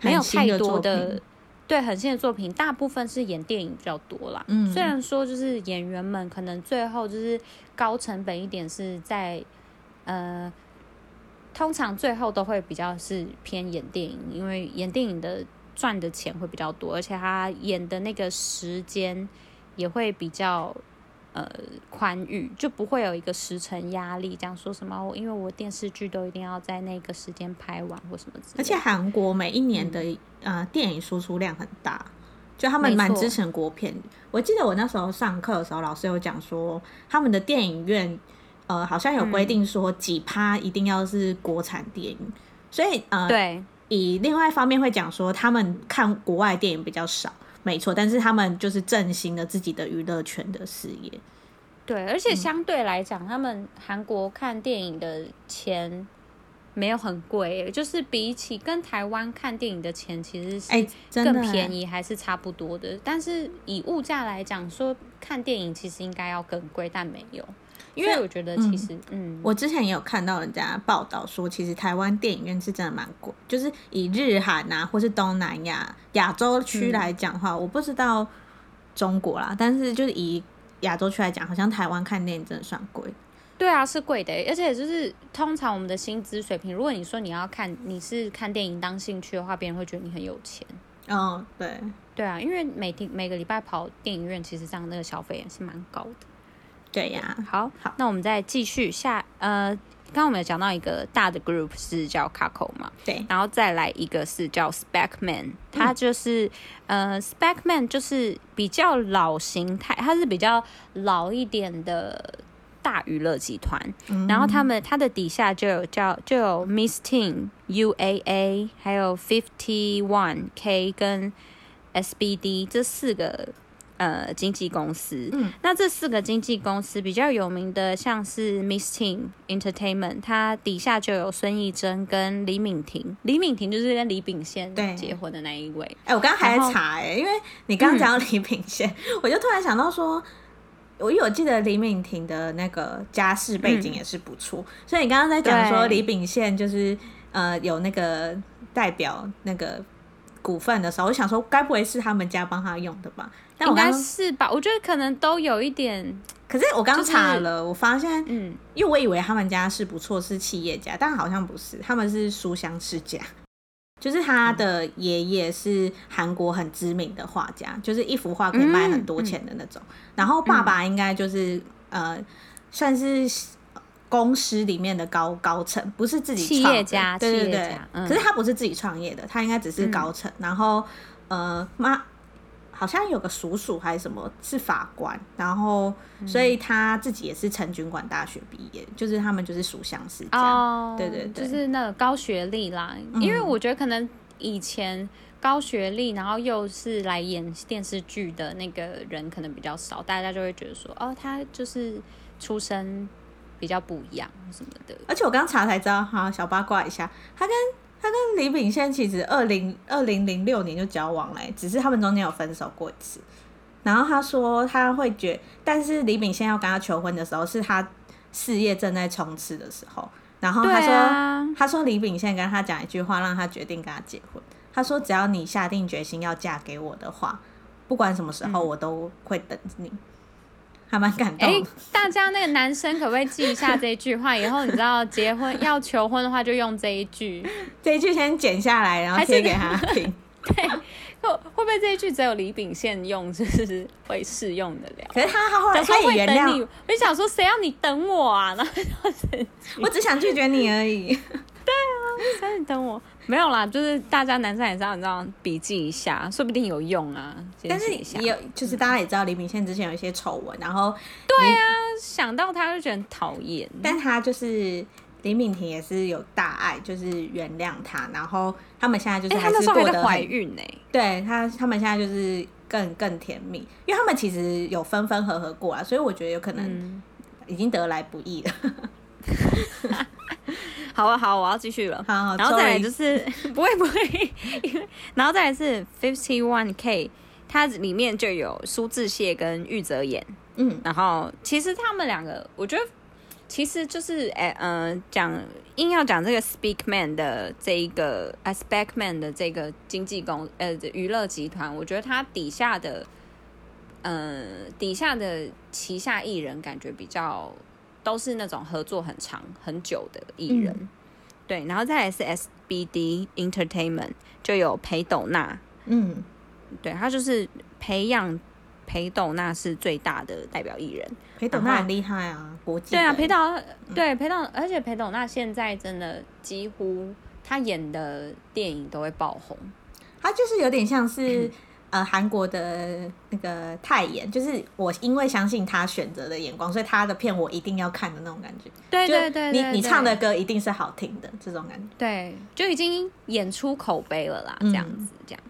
没有太多的。对，很新的作品，大部分是演电影比较多啦。嗯，虽然说就是演员们可能最后就是高成本一点，是在呃，通常最后都会比较是偏演电影，因为演电影的赚的钱会比较多，而且他演的那个时间也会比较呃宽裕，就不会有一个时程压力，这样说什么，因为我电视剧都一定要在那个时间拍完或什么之类的。而且韩国每一年的、嗯。呃，电影输出量很大，就他们蛮支持国片。我记得我那时候上课的时候，老师有讲说，他们的电影院，呃，好像有规定说几趴一定要是国产电影。嗯、所以，呃，对，以另外一方面会讲说，他们看国外电影比较少，没错，但是他们就是振兴了自己的娱乐圈的事业。对，而且相对来讲，嗯、他们韩国看电影的钱。没有很贵，就是比起跟台湾看电影的钱，其实是更便宜，还是差不多的。但是以物价来讲，说看电影其实应该要更贵，但没有，因为我觉得其实，嗯，嗯我之前也有看到人家报道说，其实台湾电影院是真的蛮贵，就是以日韩啊，或是东南亚亚洲区来讲的话，嗯、我不知道中国啦，但是就是以亚洲区来讲，好像台湾看电影真的算贵。对啊，是贵的，而且就是通常我们的薪资水平，如果你说你要看，你是看电影当兴趣的话，别人会觉得你很有钱。嗯，对，对啊，因为每天每个礼拜跑电影院，其实这样那个消费也是蛮高的。对呀，好，好，那我们再继续下，呃，刚刚我们有讲到一个大的 group 是叫 Kakao 嘛，对，然后再来一个是叫 Speckman，它就是、嗯、呃 Speckman 就是比较老形态，它是比较老一点的。大娱乐集团，嗯、然后他们它的底下就有叫就有 Miss Teen UAA，还有 Fifty One K 跟 SBD 这四个呃经纪公司。嗯，那这四个经纪公司比较有名的，像是 Miss Teen Entertainment，它底下就有孙艺珍跟李敏婷。李敏婷就是跟李秉宪结婚的那一位。哎，我刚刚还在查哎，因为你刚刚讲到李秉宪，嗯、我就突然想到说。我有记得李敏婷的那个家世背景也是不错，嗯、所以你刚刚在讲说李秉宪就是呃有那个代表那个股份的时候，我想说该不会是他们家帮他用的吧？应该是吧？我觉得可能都有一点。可是我刚查了，就是、我发现，嗯，因为我以为他们家是不错，是企业家，但好像不是，他们是书香世家。就是他的爷爷是韩国很知名的画家，就是一幅画可以卖很多钱的那种。嗯、然后爸爸应该就是、嗯、呃，算是公司里面的高高层，不是自己企业家，对对对。嗯、可是他不是自己创业的，他应该只是高层。嗯、然后呃妈。好像有个叔叔还是什么，是法官，然后所以他自己也是成均馆大学毕业，嗯、就是他们就是书香世家，哦、对对对，就是那个高学历啦。嗯、因为我觉得可能以前高学历，然后又是来演电视剧的那个人可能比较少，大家就会觉得说，哦，他就是出身比较不一样什么的。而且我刚查才知道，哈，小八卦一下，他跟。他跟李秉宪其实二零二零零六年就交往了，只是他们中间有分手过一次。然后他说他会觉，但是李秉宪要跟他求婚的时候，是他事业正在冲刺的时候。然后他说，啊、他说李秉宪跟他讲一句话，让他决定跟他结婚。他说，只要你下定决心要嫁给我的话，不管什么时候我都会等你。嗯还蛮感动。哎、欸，大家那个男生可不可以记一下这一句话？以后你知道结婚要求婚的话，就用这一句。这一句先剪下来，然后贴给他听。对，会会不会这一句只有李秉宪用，就是会适用的了？可是他他后来他也原谅你。我就想说，谁要你等我啊？然后我只想拒绝你而已。对啊，谁要你等我？没有啦，就是大家男生也知道你知道笔记一下，说不定有用啊。但是也有，就是大家也知道李秉宪之前有一些丑闻，然后对啊，想到他就觉得很讨厌。但他就是李敏婷也是有大爱，就是原谅他，然后他们现在就是还是过得怀孕呢、欸。对他，他们现在就是更更甜蜜，因为他们其实有分分合合过啊，所以我觉得有可能已经得来不易了。嗯、好啊，好，我要继续了。好，好，然后再来就是 不会不会，因为然后再来是 Fifty One K，它里面就有苏志燮跟玉泽演。嗯，然后其实他们两个，我觉得其实就是哎，嗯、呃，讲硬要讲这个 Speakman 的这一个 Speakman 的这个经纪公呃娱乐集团，我觉得它底下的嗯、呃、底下的旗下艺人感觉比较都是那种合作很长很久的艺人，嗯、对，然后再来是 SBD Entertainment 就有裴斗娜，嗯，对，他就是培养。裴斗娜是最大的代表艺人，裴斗娜很厉害啊，国际。对啊，裴斗，对裴斗，而且裴斗娜现在真的几乎她演的电影都会爆红，她就是有点像是 呃韩国的那个泰妍，就是我因为相信他选择的眼光，所以他的片我一定要看的那种感觉。对对对，你你唱的歌一定是好听的这种感觉。对，就已经演出口碑了啦，这样子这样。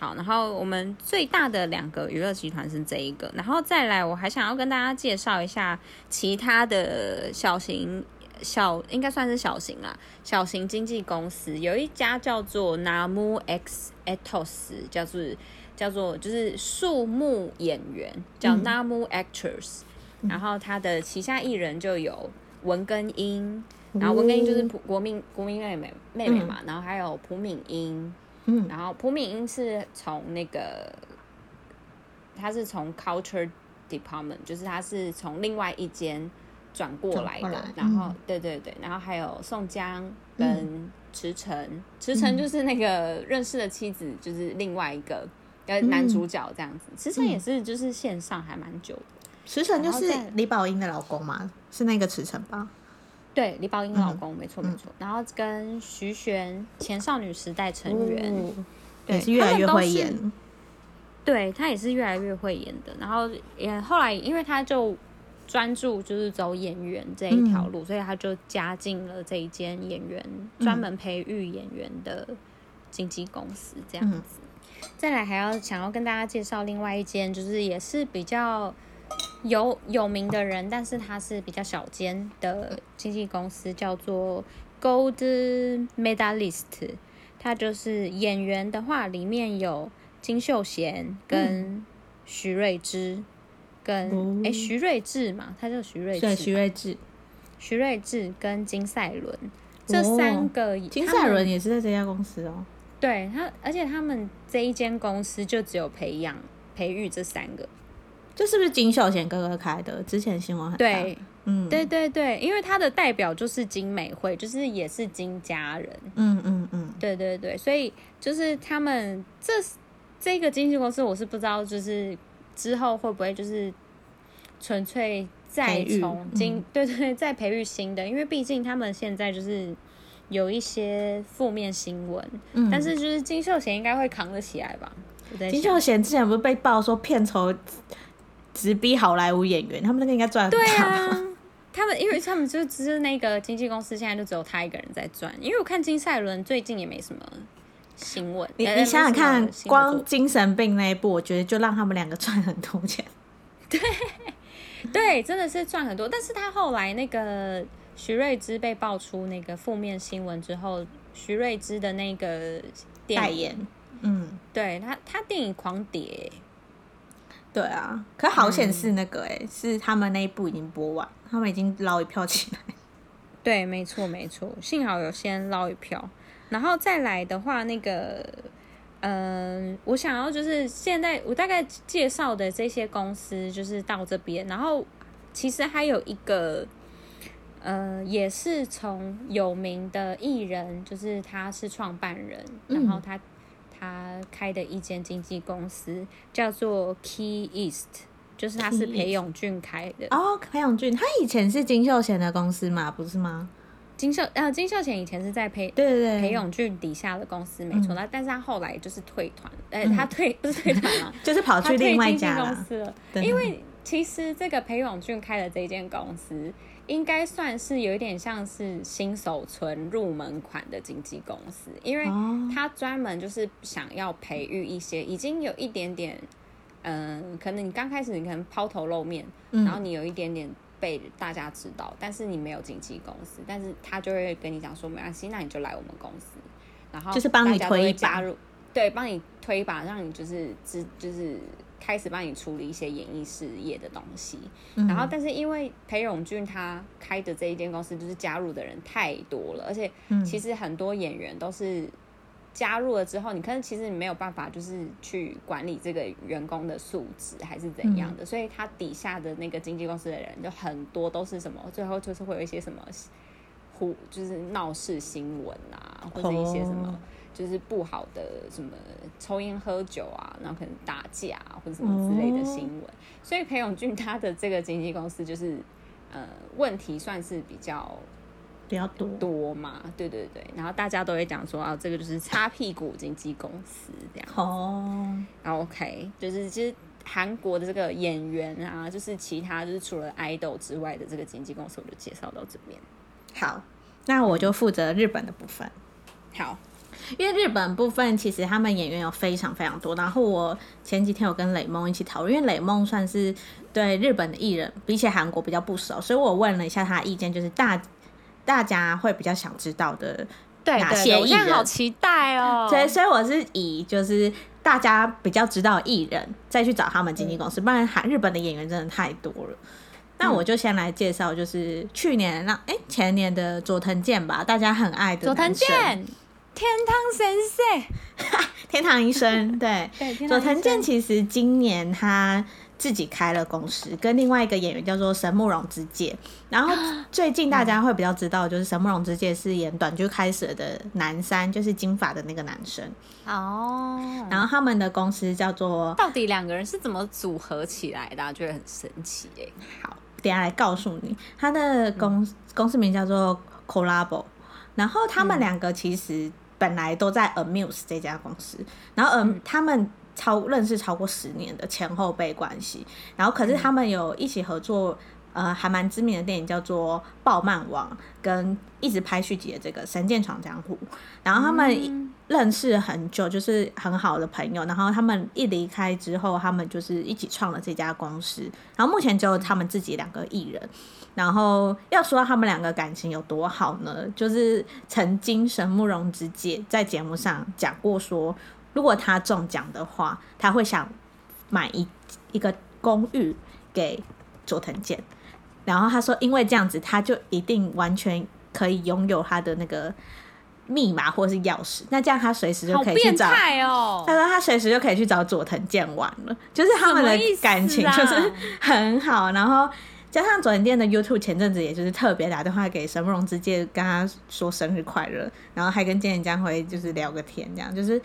好，然后我们最大的两个娱乐集团是这一个，然后再来，我还想要跟大家介绍一下其他的小型小，应该算是小型啦，小型经纪公司，有一家叫做 Namu X Atos，叫做叫做就是树木演员，叫 Namu Actors，、嗯、然后他的旗下艺人就有文根英，然后文根英就是朴国民国民妹妹妹妹嘛，嗯、然后还有朴敏英。嗯，然后朴敏英是从那个，他是从 Culture Department，就是他是从另外一间转过来的。来然后，嗯、对对对，然后还有宋江跟池诚，池诚、嗯、就是那个认识的妻子，就是另外一个呃男主角这样子。池诚、嗯、也是就是线上还蛮久的。池诚就是李宝英的老公吗？是那个池诚吧？对，李宝英老公，嗯、没错没错。嗯、然后跟徐玄，前少女时代成员，哦、对，是越来越会演。对，他也是越来越会演的。然后也后来，因为他就专注就是走演员这一条路，嗯、所以他就加进了这一间演员专门培育演员的经纪公司这样子。嗯、再来还要想要跟大家介绍另外一间，就是也是比较。有有名的人，但是他是比较小间的经纪公司，叫做 Gold Medalist。他就是演员的话，里面有金秀贤跟徐睿知，跟哎、徐睿智嘛，他叫徐睿智，对徐睿智，徐睿智跟金赛伦这三个，金赛伦也是在这家公司哦。对他，而且他们这一间公司就只有培养培育这三个。这是不是金秀贤哥哥开的？之前新闻很大。对，嗯，对对对，因为他的代表就是金美惠，就是也是金家人。嗯嗯嗯，嗯嗯对对对，所以就是他们这这个经纪公司，我是不知道，就是之后会不会就是纯粹再从金，嗯、对对，再培育新的，因为毕竟他们现在就是有一些负面新闻。嗯，但是就是金秀贤应该会扛得起来吧？金秀贤之前不是被爆说片酬？直逼好莱坞演员，他们那个应该赚。对啊，他们因为他们就只是那个经纪公司，现在就只有他一个人在赚。因为我看金赛伦最近也没什么新闻。你你想想看，光精神病那一部，我觉得就让他们两个赚很多钱。对对，真的是赚很多。但是他后来那个徐瑞芝被爆出那个负面新闻之后，徐瑞芝的那个代言，嗯，对他他电影狂跌。对啊，可好险是那个哎、欸，嗯、是他们那一部已经播完，他们已经捞一票起来。对，没错没错，幸好有先捞一票，然后再来的话，那个，嗯、呃，我想要就是现在我大概介绍的这些公司就是到这边，然后其实还有一个，呃，也是从有名的艺人，就是他是创办人，然后他。他开的一间经纪公司叫做 Key East，就是他是裴勇俊开的。哦，裴勇俊，他以前是金秀贤的公司嘛，不是吗？金秀呃，金秀贤以前是在裴对对对裴勇俊底下的公司，没错。那、嗯、但是他后来就是退团，哎、嗯，他退不是退团了，就是跑去另外一家公司了。因为其实这个裴勇俊开的这间公司。应该算是有一点像是新手村入门款的经纪公司，因为他专门就是想要培育一些已经有一点点嗯，可能你刚开始你可能抛头露面，嗯、然后你有一点点被大家知道，但是你没有经纪公司，但是他就会跟你讲说没关系，那你就来我们公司，然后就是帮你推一把，对，帮你推一把，让你就是知就是。开始帮你处理一些演艺事业的东西，嗯、然后但是因为裴勇俊他开的这一间公司，就是加入的人太多了，而且其实很多演员都是加入了之后，你可能其实你没有办法就是去管理这个员工的素质还是怎样的，嗯、所以他底下的那个经纪公司的人就很多都是什么，最后就是会有一些什么呼就是闹事新闻啊，或者一些什么。哦就是不好的什么抽烟喝酒啊，然后可能打架或者什么之类的新闻，哦、所以裴勇俊 他的这个经纪公司就是呃问题算是比较比较多多嘛，对对对，然后大家都会讲说啊，这个就是擦屁股经纪公司这样哦，然后 OK，就是其实韩国的这个演员啊，就是其他就是除了爱豆之外的这个经纪公司，我就介绍到这边。好，那我就负责日本的部分。好。因为日本部分其实他们演员有非常非常多，然后我前几天有跟雷梦一起讨论，因为雷梦算是对日本的艺人比起韩国比较不熟，所以我问了一下他的意见，就是大大家会比较想知道的哪些艺人，好期待哦。对，所以我是以就是大家比较知道艺人再去找他们经纪公司，不然韩日本的演员真的太多了。那我就先来介绍，就是去年那哎前年的佐藤健吧，大家很爱的佐藤健。天堂先 生，天堂医生，对，佐藤健其实今年他自己开了公司，跟另外一个演员叫做神木荣之介。然后 最近大家会比较知道，就是神木荣之介是演短剧开始的南山，就是金发的那个男生。哦。然后他们的公司叫做，到底两个人是怎么组合起来的？啊觉得很神奇哎。好，等下来告诉你，他的公公司名叫做 Collabo。然后他们两个其实。本来都在 Amuse 这家公司，然后嗯，他们超认识超过十年的前后辈关系，然后可是他们有一起合作，呃，还蛮知名的电影叫做《爆漫王》，跟一直拍续集的这个《神剑闯江湖》，然后他们认识很久，就是很好的朋友，然后他们一离开之后，他们就是一起创了这家公司，然后目前只有他们自己两个艺人。然后要说他们两个感情有多好呢？就是曾经神木荣之介在节目上讲过说，如果他中奖的话，他会想买一一个公寓给佐藤健。然后他说，因为这样子，他就一定完全可以拥有他的那个密码或是钥匙。那这样他随时就可以去找。哦、他 说他随时就可以去找佐藤健玩了。就是他们的感情就是很好。然后。加上佐藤健的 YouTube 前阵子也就是特别打电话给神木荣直接，跟他说生日快乐，然后还跟菅田将晖就是聊个天，这样就是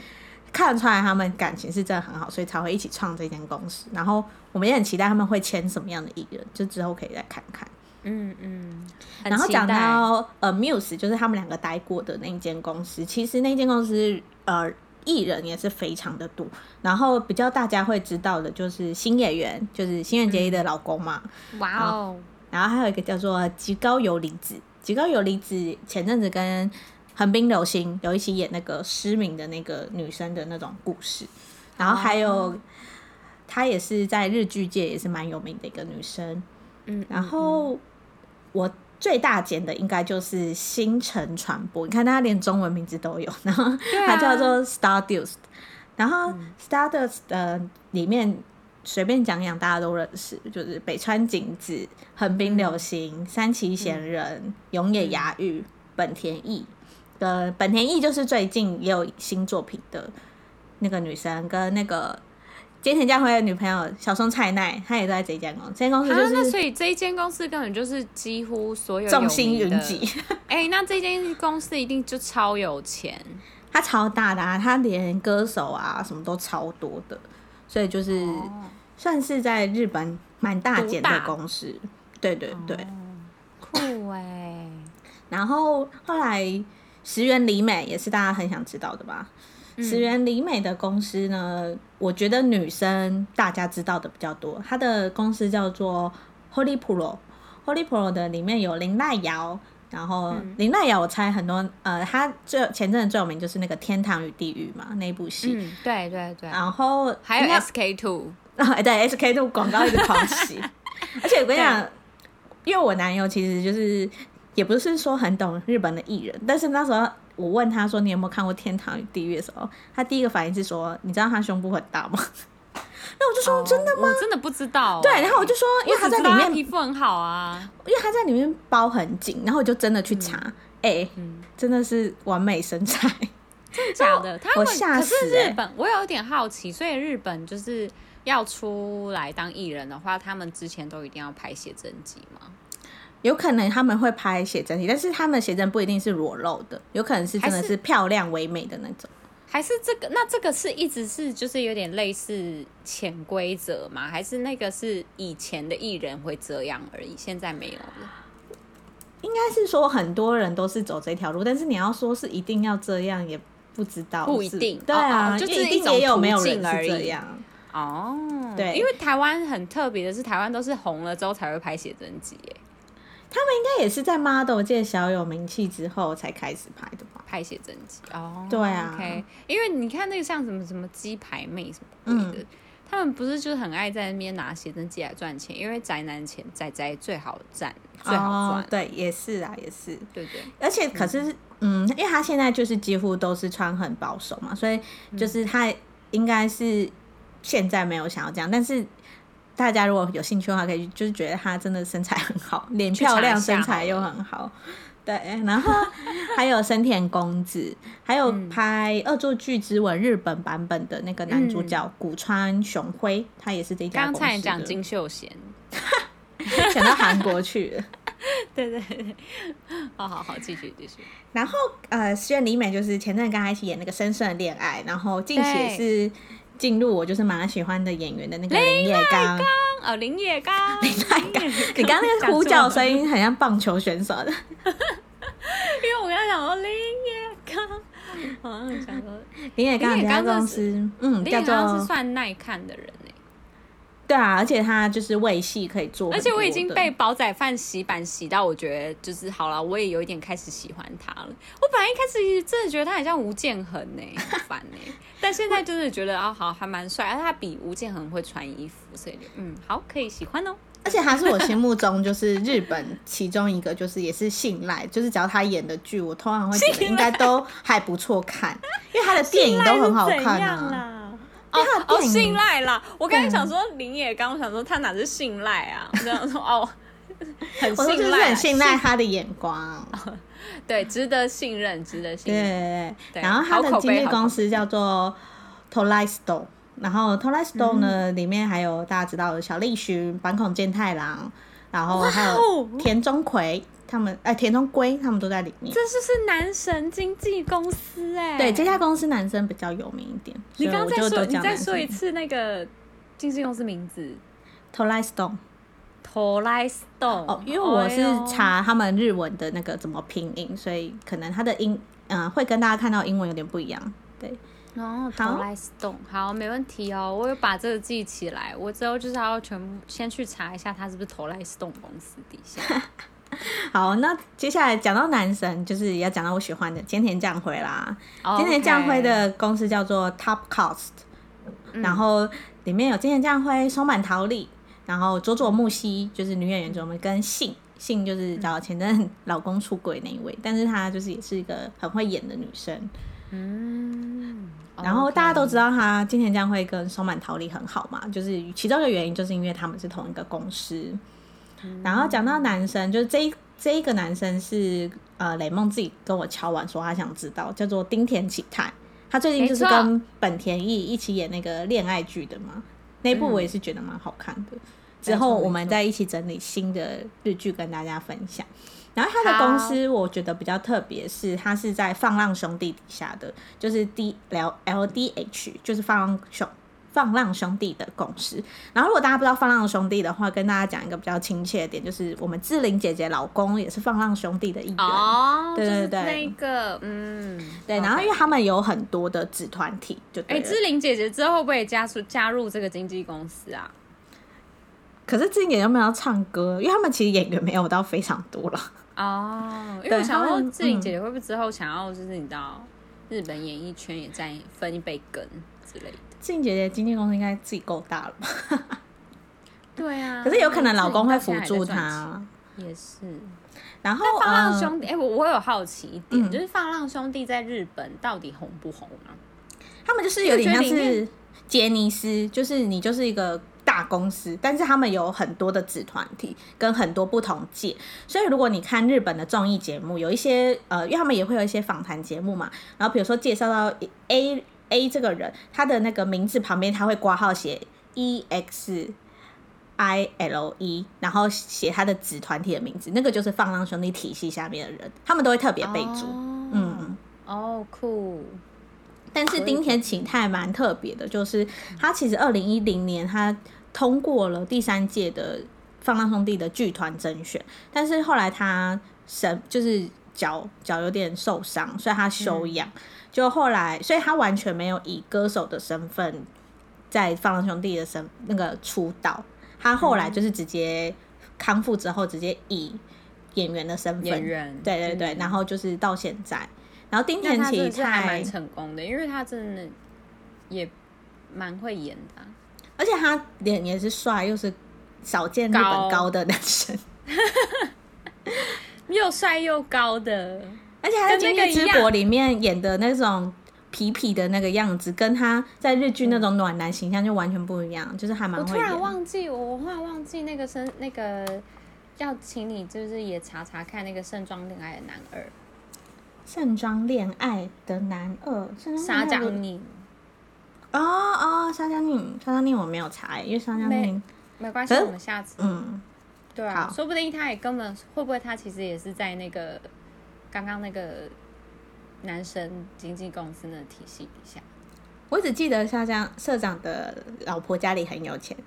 看得出来他们感情是真的很好，所以才会一起创这间公司。然后我们也很期待他们会签什么样的艺人，就之后可以再看看。嗯嗯。然后讲到呃 Muse，就是他们两个待过的那间公司，其实那间公司呃。艺人也是非常的多，然后比较大家会知道的就是新演员，就是新垣结衣的老公嘛。哇哦！然后还有一个叫做吉高由里子，吉高由里子前阵子跟横滨流星有一起演那个失明的那个女生的那种故事，然后还有她也是在日剧界也是蛮有名的一个女生。嗯，然后我。最大间的应该就是星辰传播，你看他连中文名字都有，然后它叫做 Stardust，然后 Stardust 的里面随便讲讲大家都认识，就是北川景子、横滨流星、三崎贤人、永野芽郁、本田翼，呃，本田翼就是最近也有新作品的那个女生，跟那个。菅田将晖的女朋友小松菜奈，她也都在这间公司。这间公司就是，那所以这一间公司根本就是几乎所有众星云集。哎、欸，那这间公司一定就超有钱，它超大的啊，它连歌手啊什么都超多的，所以就是、哦、算是在日本蛮大间的公司。对对对，哦、酷哎、欸。然后后来石原里美也是大家很想知道的吧？石原里美的公司呢，我觉得女生大家知道的比较多。她的公司叫做 Holy Pro，Holy Pro 的里面有林奈遥，然后林奈遥我猜很多，呃，她最前阵子最有名就是那个《天堂与地狱》嘛，那部戏。嗯，对对对。然后还有 SK Two，然后 哎，对，SK two 广告一直狂洗，而且我跟你讲，因为我男友其实就是也不是说很懂日本的艺人，但是那时候我问他说你有没有看过《天堂与地狱》的时候，他第一个反应是说，你知道他胸部很大吗？那我就说、oh, 真的吗？我真的不知道、欸。对，然后我就说，因为他在里面皮肤很好啊，因为他在里面包很紧，然后我就真的去查，哎、嗯欸嗯，真的是完美身材，真的假的？他们。可是日本，我有点好奇，所以日本就是要出来当艺人的话，他们之前都一定要拍写真集吗？有可能他们会拍写真集，但是他们的写真不一定是裸露的，有可能是真的是漂亮唯美的那种。还是这个？那这个是一直是就是有点类似潜规则吗？还是那个是以前的艺人会这样而已，现在没有了？应该是说很多人都是走这条路，但是你要说是一定要这样，也不知道，不一定。对啊，哦、就是一定也有没有人是这样哦。对，因为台湾很特别的是，台湾都是红了之后才会拍写真集，耶。他们应该也是在 model 界小有名气之后才开始拍的吧？拍写真集哦，对啊，OK。因为你看那个像什么什么鸡排妹什么的、嗯，他们不是就是很爱在那边拿写真集来赚钱？因为宅男钱宅宅最好赚，最好赚、哦。对，也是啊，也是，对对。而且可是嗯，嗯，因为他现在就是几乎都是穿很保守嘛，所以就是他应该是现在没有想要这样，但是。大家如果有兴趣的话，可以就是觉得她真的身材很好，脸漂亮，身材又很好，对。然后还有深田公子，还有拍《恶作剧之吻》日本版本的那个男主角古川雄辉，他也是这家公司的。刚才讲金秀贤，想到韩国去了。对对对，好好好，继续继续。然后呃，石原里美就是前阵跟他一起演那个《深深的恋爱》，然后近期也是。进入我就是蛮喜欢的演员的那个林野刚。哦，林野刚，林野刚，你刚刚那个呼叫声音很像棒球选手的，因为我刚刚想说林野刚，好像想说林野刚，林野刚公司，嗯，叫做是算耐看的人。对啊，而且他就是胃戏可以做，而且我已经被煲仔饭洗版洗到，我觉得就是好了，我也有一点开始喜欢他了。我本来一开始真的觉得他很像吴建衡呢，很烦呢，但现在就是觉得啊，好还蛮帅，而且他比吴建衡会穿衣服，所以嗯，好可以喜欢哦。而且他是我心目中就是日本其中一个，就是也是信赖，就是只要他演的剧，我通常会觉得应该都还不错看，因为他的电影都很好看啊。哦，哦，信赖啦！我刚才想说林野刚，我想说他哪是信赖啊？我这样说哦，很信赖，很信赖他的眼光，对，值得信任，值得信任。对对对。然后他的经纪公司叫做 Tolai Stone，然后 Tolai Stone 呢、嗯，里面还有大家知道的小栗旬、坂口健太郎，然后还有田中葵。他们哎，田中圭他们都在里面。这就是男神经纪公司哎。对，这家公司男生比较有名一点。你刚刚再说，你再说一次那个经纪公司名字。Tolai Stone。Tolai Stone。哦，因为我是查他们日文的那个怎么拼音，所以可能他的音嗯、呃、会跟大家看到英文有点不一样。对。哦，Tolai Stone，好，没问题哦，我有把这个记起来。我之后就是要全部先去查一下，他是不是 Tolai Stone 公司底下。好，那接下来讲到男神，就是要讲到我喜欢的菅田将晖啦。菅田将晖的公司叫做 Top Cost，、嗯、然后里面有菅田将晖、松坂桃李，然后佐佐木希就是女演员，佐佐木跟信信就是找前任老公出轨那一位，但是她就是也是一个很会演的女生。嗯，然后大家都知道她菅田将会跟松坂桃李很好嘛，就是其中一个原因就是因为他们是同一个公司。然后讲到男生，就是这一这一个男生是呃雷梦自己跟我敲完说他想知道，叫做丁田启泰，他最近就是跟本田翼一起演那个恋爱剧的嘛，那部我也是觉得蛮好看的。嗯、之后我们再一起整理新的日剧跟大家分享。然后他的公司我觉得比较特别，是他是在放浪兄弟底下的，就是 D L L D H，就是放浪兄。放浪兄弟的公司，然后如果大家不知道放浪兄弟的话，跟大家讲一个比较亲切的点，就是我们志玲姐姐老公也是放浪兄弟的一员。哦，对对对，那个，嗯，对。然后因为他们有很多的子团体，就哎，志玲姐姐之后会不会加入加入这个经纪公司啊？可是志玲姐姐有没有要唱歌？因为他们其实演员没有到非常多了。哦，因为我想问志玲姐姐会不会之后想要，就是你知道日本演艺圈也在分一杯羹之类的。志玲姐姐经纪公司应该自己够大了吧？对啊，可是有可能老公会辅助她。也是。然后放浪兄弟，哎、我我有好奇一点，嗯、就是放浪兄弟在日本到底红不红啊？他们就是有点像是杰尼斯，就是你就是一个大公司，但是他们有很多的子团体跟很多不同界，所以如果你看日本的综艺节目，有一些呃，因为他们也会有一些访谈节目嘛，然后比如说介绍到 A A 这个人，他的那个名字旁边他会挂号写 E X。I L E，然后写他的子团体的名字，那个就是放浪兄弟体系下面的人，他们都会特别备注。Oh, 嗯，哦，酷。但是丁田启太蛮特别的，就是他其实二零一零年他通过了第三届的放浪兄弟的剧团甄选，但是后来他身就是脚脚有点受伤，所以他休养。嗯、就后来，所以他完全没有以歌手的身份在放浪兄弟的身那个出道。他后来就是直接康复之后，直接以演员的身份，对对对，嗯、然后就是到现在，然后丁田启太还蛮成功的，因为他真的也蛮会演的，而且他脸也是帅，又是少见日本高的男生，高 又帅又高的，而且他在《那个之国》里面演的那种。痞痞的那个样子，跟他在日剧那种暖男形象就完全不一样，嗯、就是还蛮。我突然忘记，我突然忘记那个生那个要请你，就是也查查看那个《盛装恋爱的男二》。盛装恋爱的男二，沙江宁。哦哦，沙江宁，沙江宁我没有查，因为沙江宁没，没关系，我们下次。嗯，对啊，说不定他也根本会不会他其实也是在那个刚刚那个。男生经纪公司的体系底下，我只记得沙江社长的老婆家里很有钱，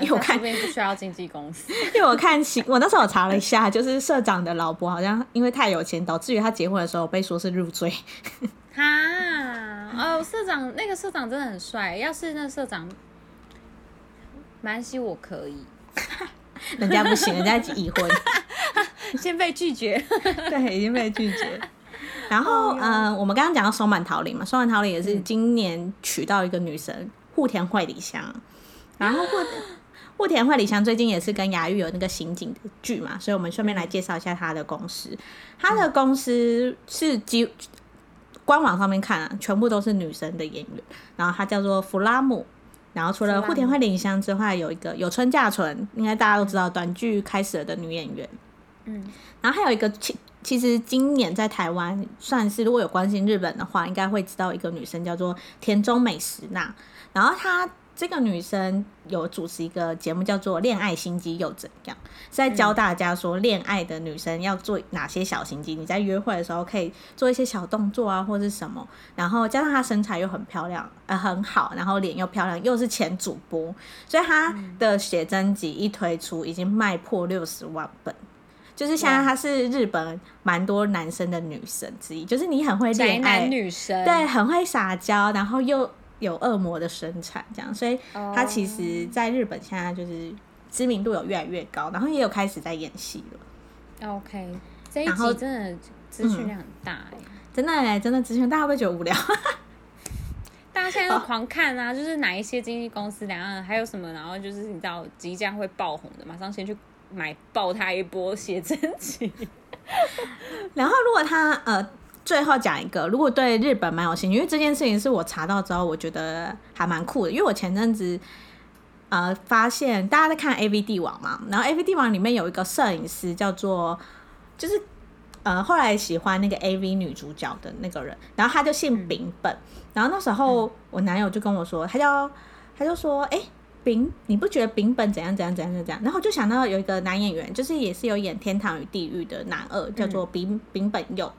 因为我看这边不需要经纪公司，因为我看新，我那时候我查了一下，就是社长的老婆好像因为太有钱，导致于他结婚的时候被说是入赘。哈，哦，社长那个社长真的很帅，要是那社长，蛮希我可以，人家不行，人家已婚，先被拒绝，对，已经被拒绝。然后，嗯，我们刚刚讲到松满桃李嘛，松满桃李也是今年娶到一个女神户田惠里香。然后户户 田惠里香最近也是跟雅玉有那个刑警的剧嘛，所以我们顺便来介绍一下他的公司。他的公司是几官网上面看啊，全部都是女生的演员。然后他叫做弗拉姆。然后除了户田惠里香之外，有一个有春架纯，应该大家都知道短剧开始了的女演员。嗯，然后还有一个。其其实今年在台湾算是，如果有关心日本的话，应该会知道一个女生叫做田中美实那。然后她这个女生有主持一个节目叫做《恋爱心机又怎样》，是在教大家说恋爱的女生要做哪些小心机。你在约会的时候可以做一些小动作啊，或者是什么。然后加上她身材又很漂亮，呃，很好，然后脸又漂亮，又是前主播，所以她的写真集一推出，已经卖破六十万本。就是现在，她是日本蛮多男生的女神之一。就是你很会恋爱，男女神对，很会撒娇，然后又有恶魔的生产，这样。所以他其实在日本现在就是知名度有越来越高，然后也有开始在演戏了。OK，这一集真的资讯量很大哎、嗯，真的哎，真的资讯，大家会不会觉得无聊？大家现在都狂看啊，就是哪一些经纪公司两岸还有什么，然后就是你知道即将会爆红的，马上先去。买爆他一波写真集，然后如果他呃最后讲一个，如果对日本蛮有兴趣，因为这件事情是我查到之后，我觉得还蛮酷的。因为我前阵子呃发现大家在看 AV 帝王嘛，然后 AV 帝王里面有一个摄影师叫做就是呃后来喜欢那个 AV 女主角的那个人，然后他就姓丙本，然后那时候我男友就跟我说，他叫他就说哎。欸丙，你不觉得丙本怎样怎样怎样怎样？然后就想到有一个男演员，就是也是有演《天堂与地狱》的男二，叫做丙丙本佑。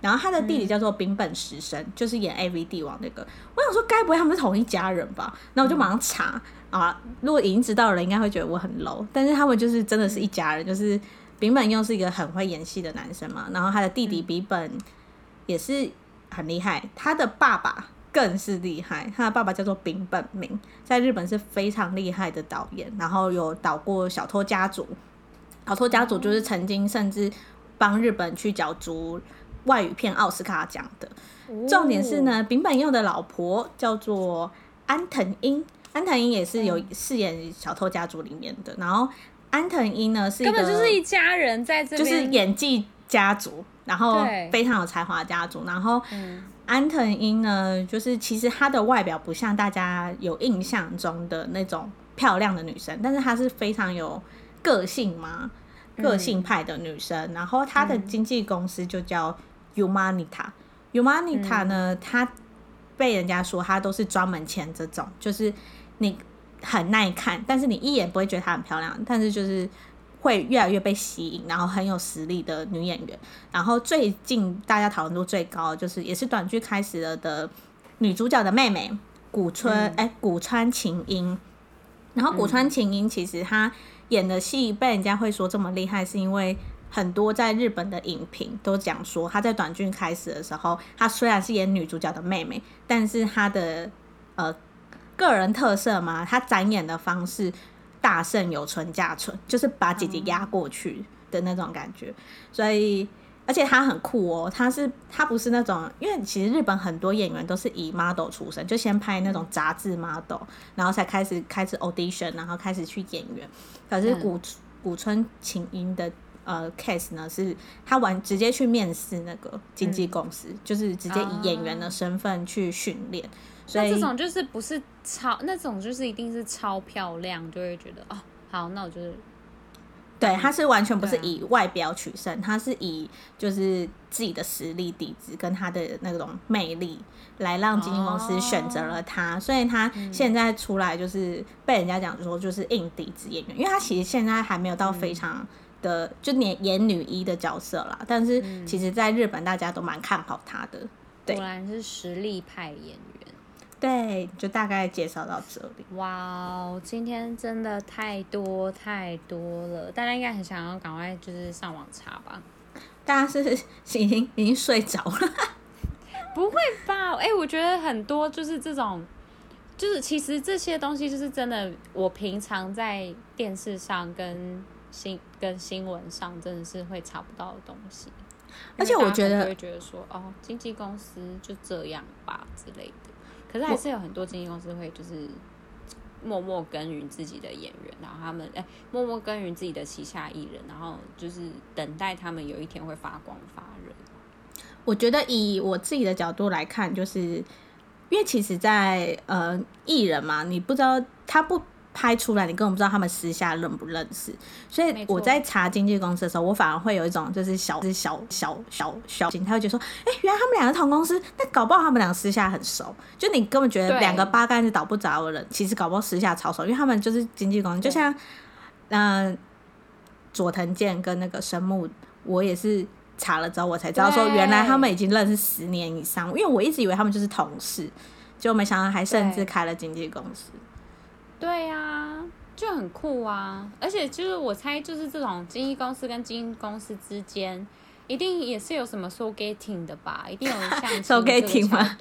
然后他的弟弟叫做丙本实生，就是演 AV 帝王那个。我想说，该不会他们是同一家人吧？然后我就马上查啊，如果已经知道了，应该会觉得我很 low。但是他们就是真的是一家人，就是丙本又是一个很会演戏的男生嘛，然后他的弟弟比本也是很厉害，他的爸爸。更是厉害，他的爸爸叫做丙本明，在日本是非常厉害的导演，然后有导过《小偷家族》，《小偷家族》就是曾经甚至帮日本去角逐外语片奥斯卡奖的。重点是呢，丙本佑的老婆叫做安藤樱，安藤樱也是有饰演《小偷家族》里面的。然后安藤樱呢是根本就是一家人在这边，就是演技家族，然后非常有才华家族。然后安藤樱呢，就是其实她的外表不像大家有印象中的那种漂亮的女生，但是她是非常有个性嘛，个性派的女生。然后她的经纪公司就叫 Umanita。Umanita 呢，她被人家说她都是专门签这种，就是你很耐看，但是你一眼不会觉得她很漂亮，但是就是会越来越被吸引，然后很有实力的女演员。然后最近大家讨论度最高就是也是短剧开始了的女主角的妹妹古村哎、嗯欸、古川琴音。然后古川琴音其实她演的戏被人家会说这么厉害，是因为。很多在日本的影评都讲说，她在短剧开始的时候，她虽然是演女主角的妹妹，但是她的呃个人特色嘛，她展演的方式大胜有村架纯，就是把姐姐压过去的那种感觉。所以，而且她很酷哦，她是她不是那种，因为其实日本很多演员都是以 model 出身，就先拍那种杂志 model，然后才开始开始 audition，然后开始去演员。可是古古村琴音的。呃，case 呢是他完直接去面试那个经纪公司，嗯，就是直接以演员的身份去训练，啊。所以这种就是不是超那种就是一定是超漂亮，就会觉得哦，好，那我就是对，他是完全不是以外表取胜，他，啊，是以就是自己的实力底子跟他的那种魅力来让经纪公司选择了他，哦，所以他现在出来就是被人家讲说就是硬底子演员，因为他其实现在还没有到非常。嗯的就演演女一的角色啦，但是其实在日本大家都蛮看好她的。对，果然是实力派演员。对，就大概介绍到这里。哇、wow，今天真的太多太多了，大家应该很想要赶快就是上网查吧？大家是已经已经睡着了？不会吧？哎、欸，我觉得很多就是这种，就是其实这些东西就是真的，我平常在电视上跟。新跟新闻上真的是会查不到的东西，而且我觉得会觉得说哦，经纪公司就这样吧之类的。可是还是有很多经纪公司会就是默默耕耘自己的演员，然后他们哎、欸、默默耕耘自己的旗下艺人，然后就是等待他们有一天会发光发热。我觉得以我自己的角度来看，就是因为其实在，在呃艺人嘛，你不知道他不。拍出来，你根本不知道他们私下认不认识，所以我在查经纪公司的时候，我反而会有一种就是小、就是小小小小心，他会觉得说，哎、欸，原来他们两个同公司，但搞不好他们两个私下很熟，就你根本觉得两个八竿子打不着的人，其实搞不好私下超熟，因为他们就是经纪公司，就像嗯、呃、佐藤健跟那个神木，我也是查了之后我才知道说，原来他们已经认识十年以上，因为我一直以为他们就是同事，结果没想到还甚至开了经纪公司。对呀、啊，就很酷啊！而且就是我猜，就是这种经纪公司跟经纪公司之间，一定也是有什么 soul-getting 的吧？一定有像 soul-getting 吗？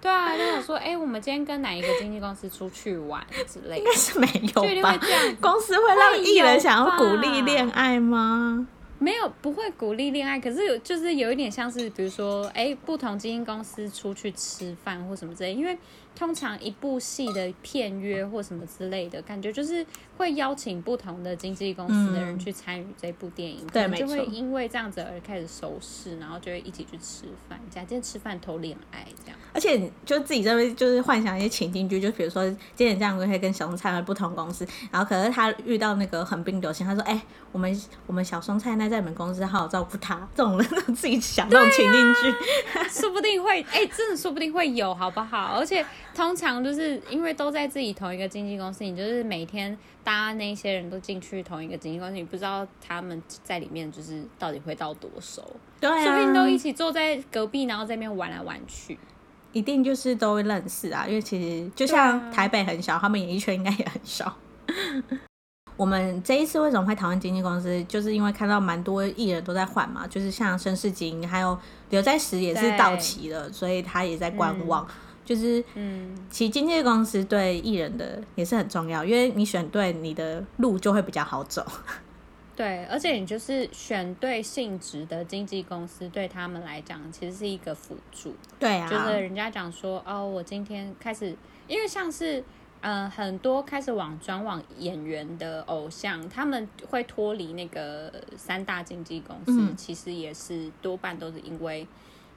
对啊，就有说，哎、欸，我们今天跟哪一个经纪公司出去玩之类的，应该是没有吧？公司会让艺人想要鼓励恋爱吗？没有，不会鼓励恋爱。可是有，就是有一点像是，比如说，哎、欸，不同经纪公司出去吃饭或什么之类，因为。通常一部戏的片约或什么之类的感觉，就是会邀请不同的经纪公司的人去参与这部电影，对、嗯，就会因为这样子而开始熟识，然后就会一起去吃饭，假借吃饭偷恋爱这样。而且就自己这边就是幻想一些情境剧，就比如说今天这样可以跟小松菜奈不同公司，然后可是他遇到那个横滨流星，他说：“哎、欸，我们我们小松菜奈在你们公司好好照顾他。”这种人自己想这种情境剧、啊，说不定会哎、欸，真的说不定会有，好不好？而且。通常就是因为都在自己同一个经纪公司，你就是每天搭那些人都进去同一个经纪公司，你不知道他们在里面就是到底会到多熟，对啊，说不定都一起坐在隔壁，然后在那边玩来玩去，一定就是都会认识啊。因为其实就像台北很小，他们演艺圈应该也很小。我们这一次为什么会讨论经纪公司，就是因为看到蛮多艺人都在换嘛，就是像申世京还有刘在石也是到期了，所以他也在观望。嗯就是，嗯，其实经纪公司对艺人的也是很重要，因为你选对，你的路就会比较好走。对，而且你就是选对性质的经纪公司，对他们来讲其实是一个辅助。对啊，就是人家讲说，哦，我今天开始，因为像是，嗯、呃，很多开始往转往演员的偶像，他们会脱离那个三大经纪公司，嗯、其实也是多半都是因为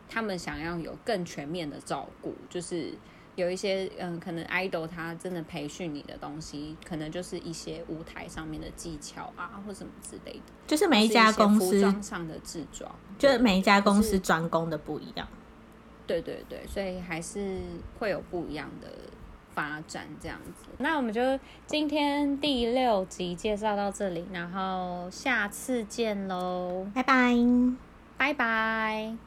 他们想要有更全面的照顾，就是。有一些嗯，可能 idol 他真的培训你的东西，可能就是一些舞台上面的技巧啊，或什么之类的。就是每一家公司服装上的制装，就是每一家公司专攻的不一样。对对对，所以还是会有不一样的发展这样子。那我们就今天第六集介绍到这里，然后下次见喽，拜拜，拜拜。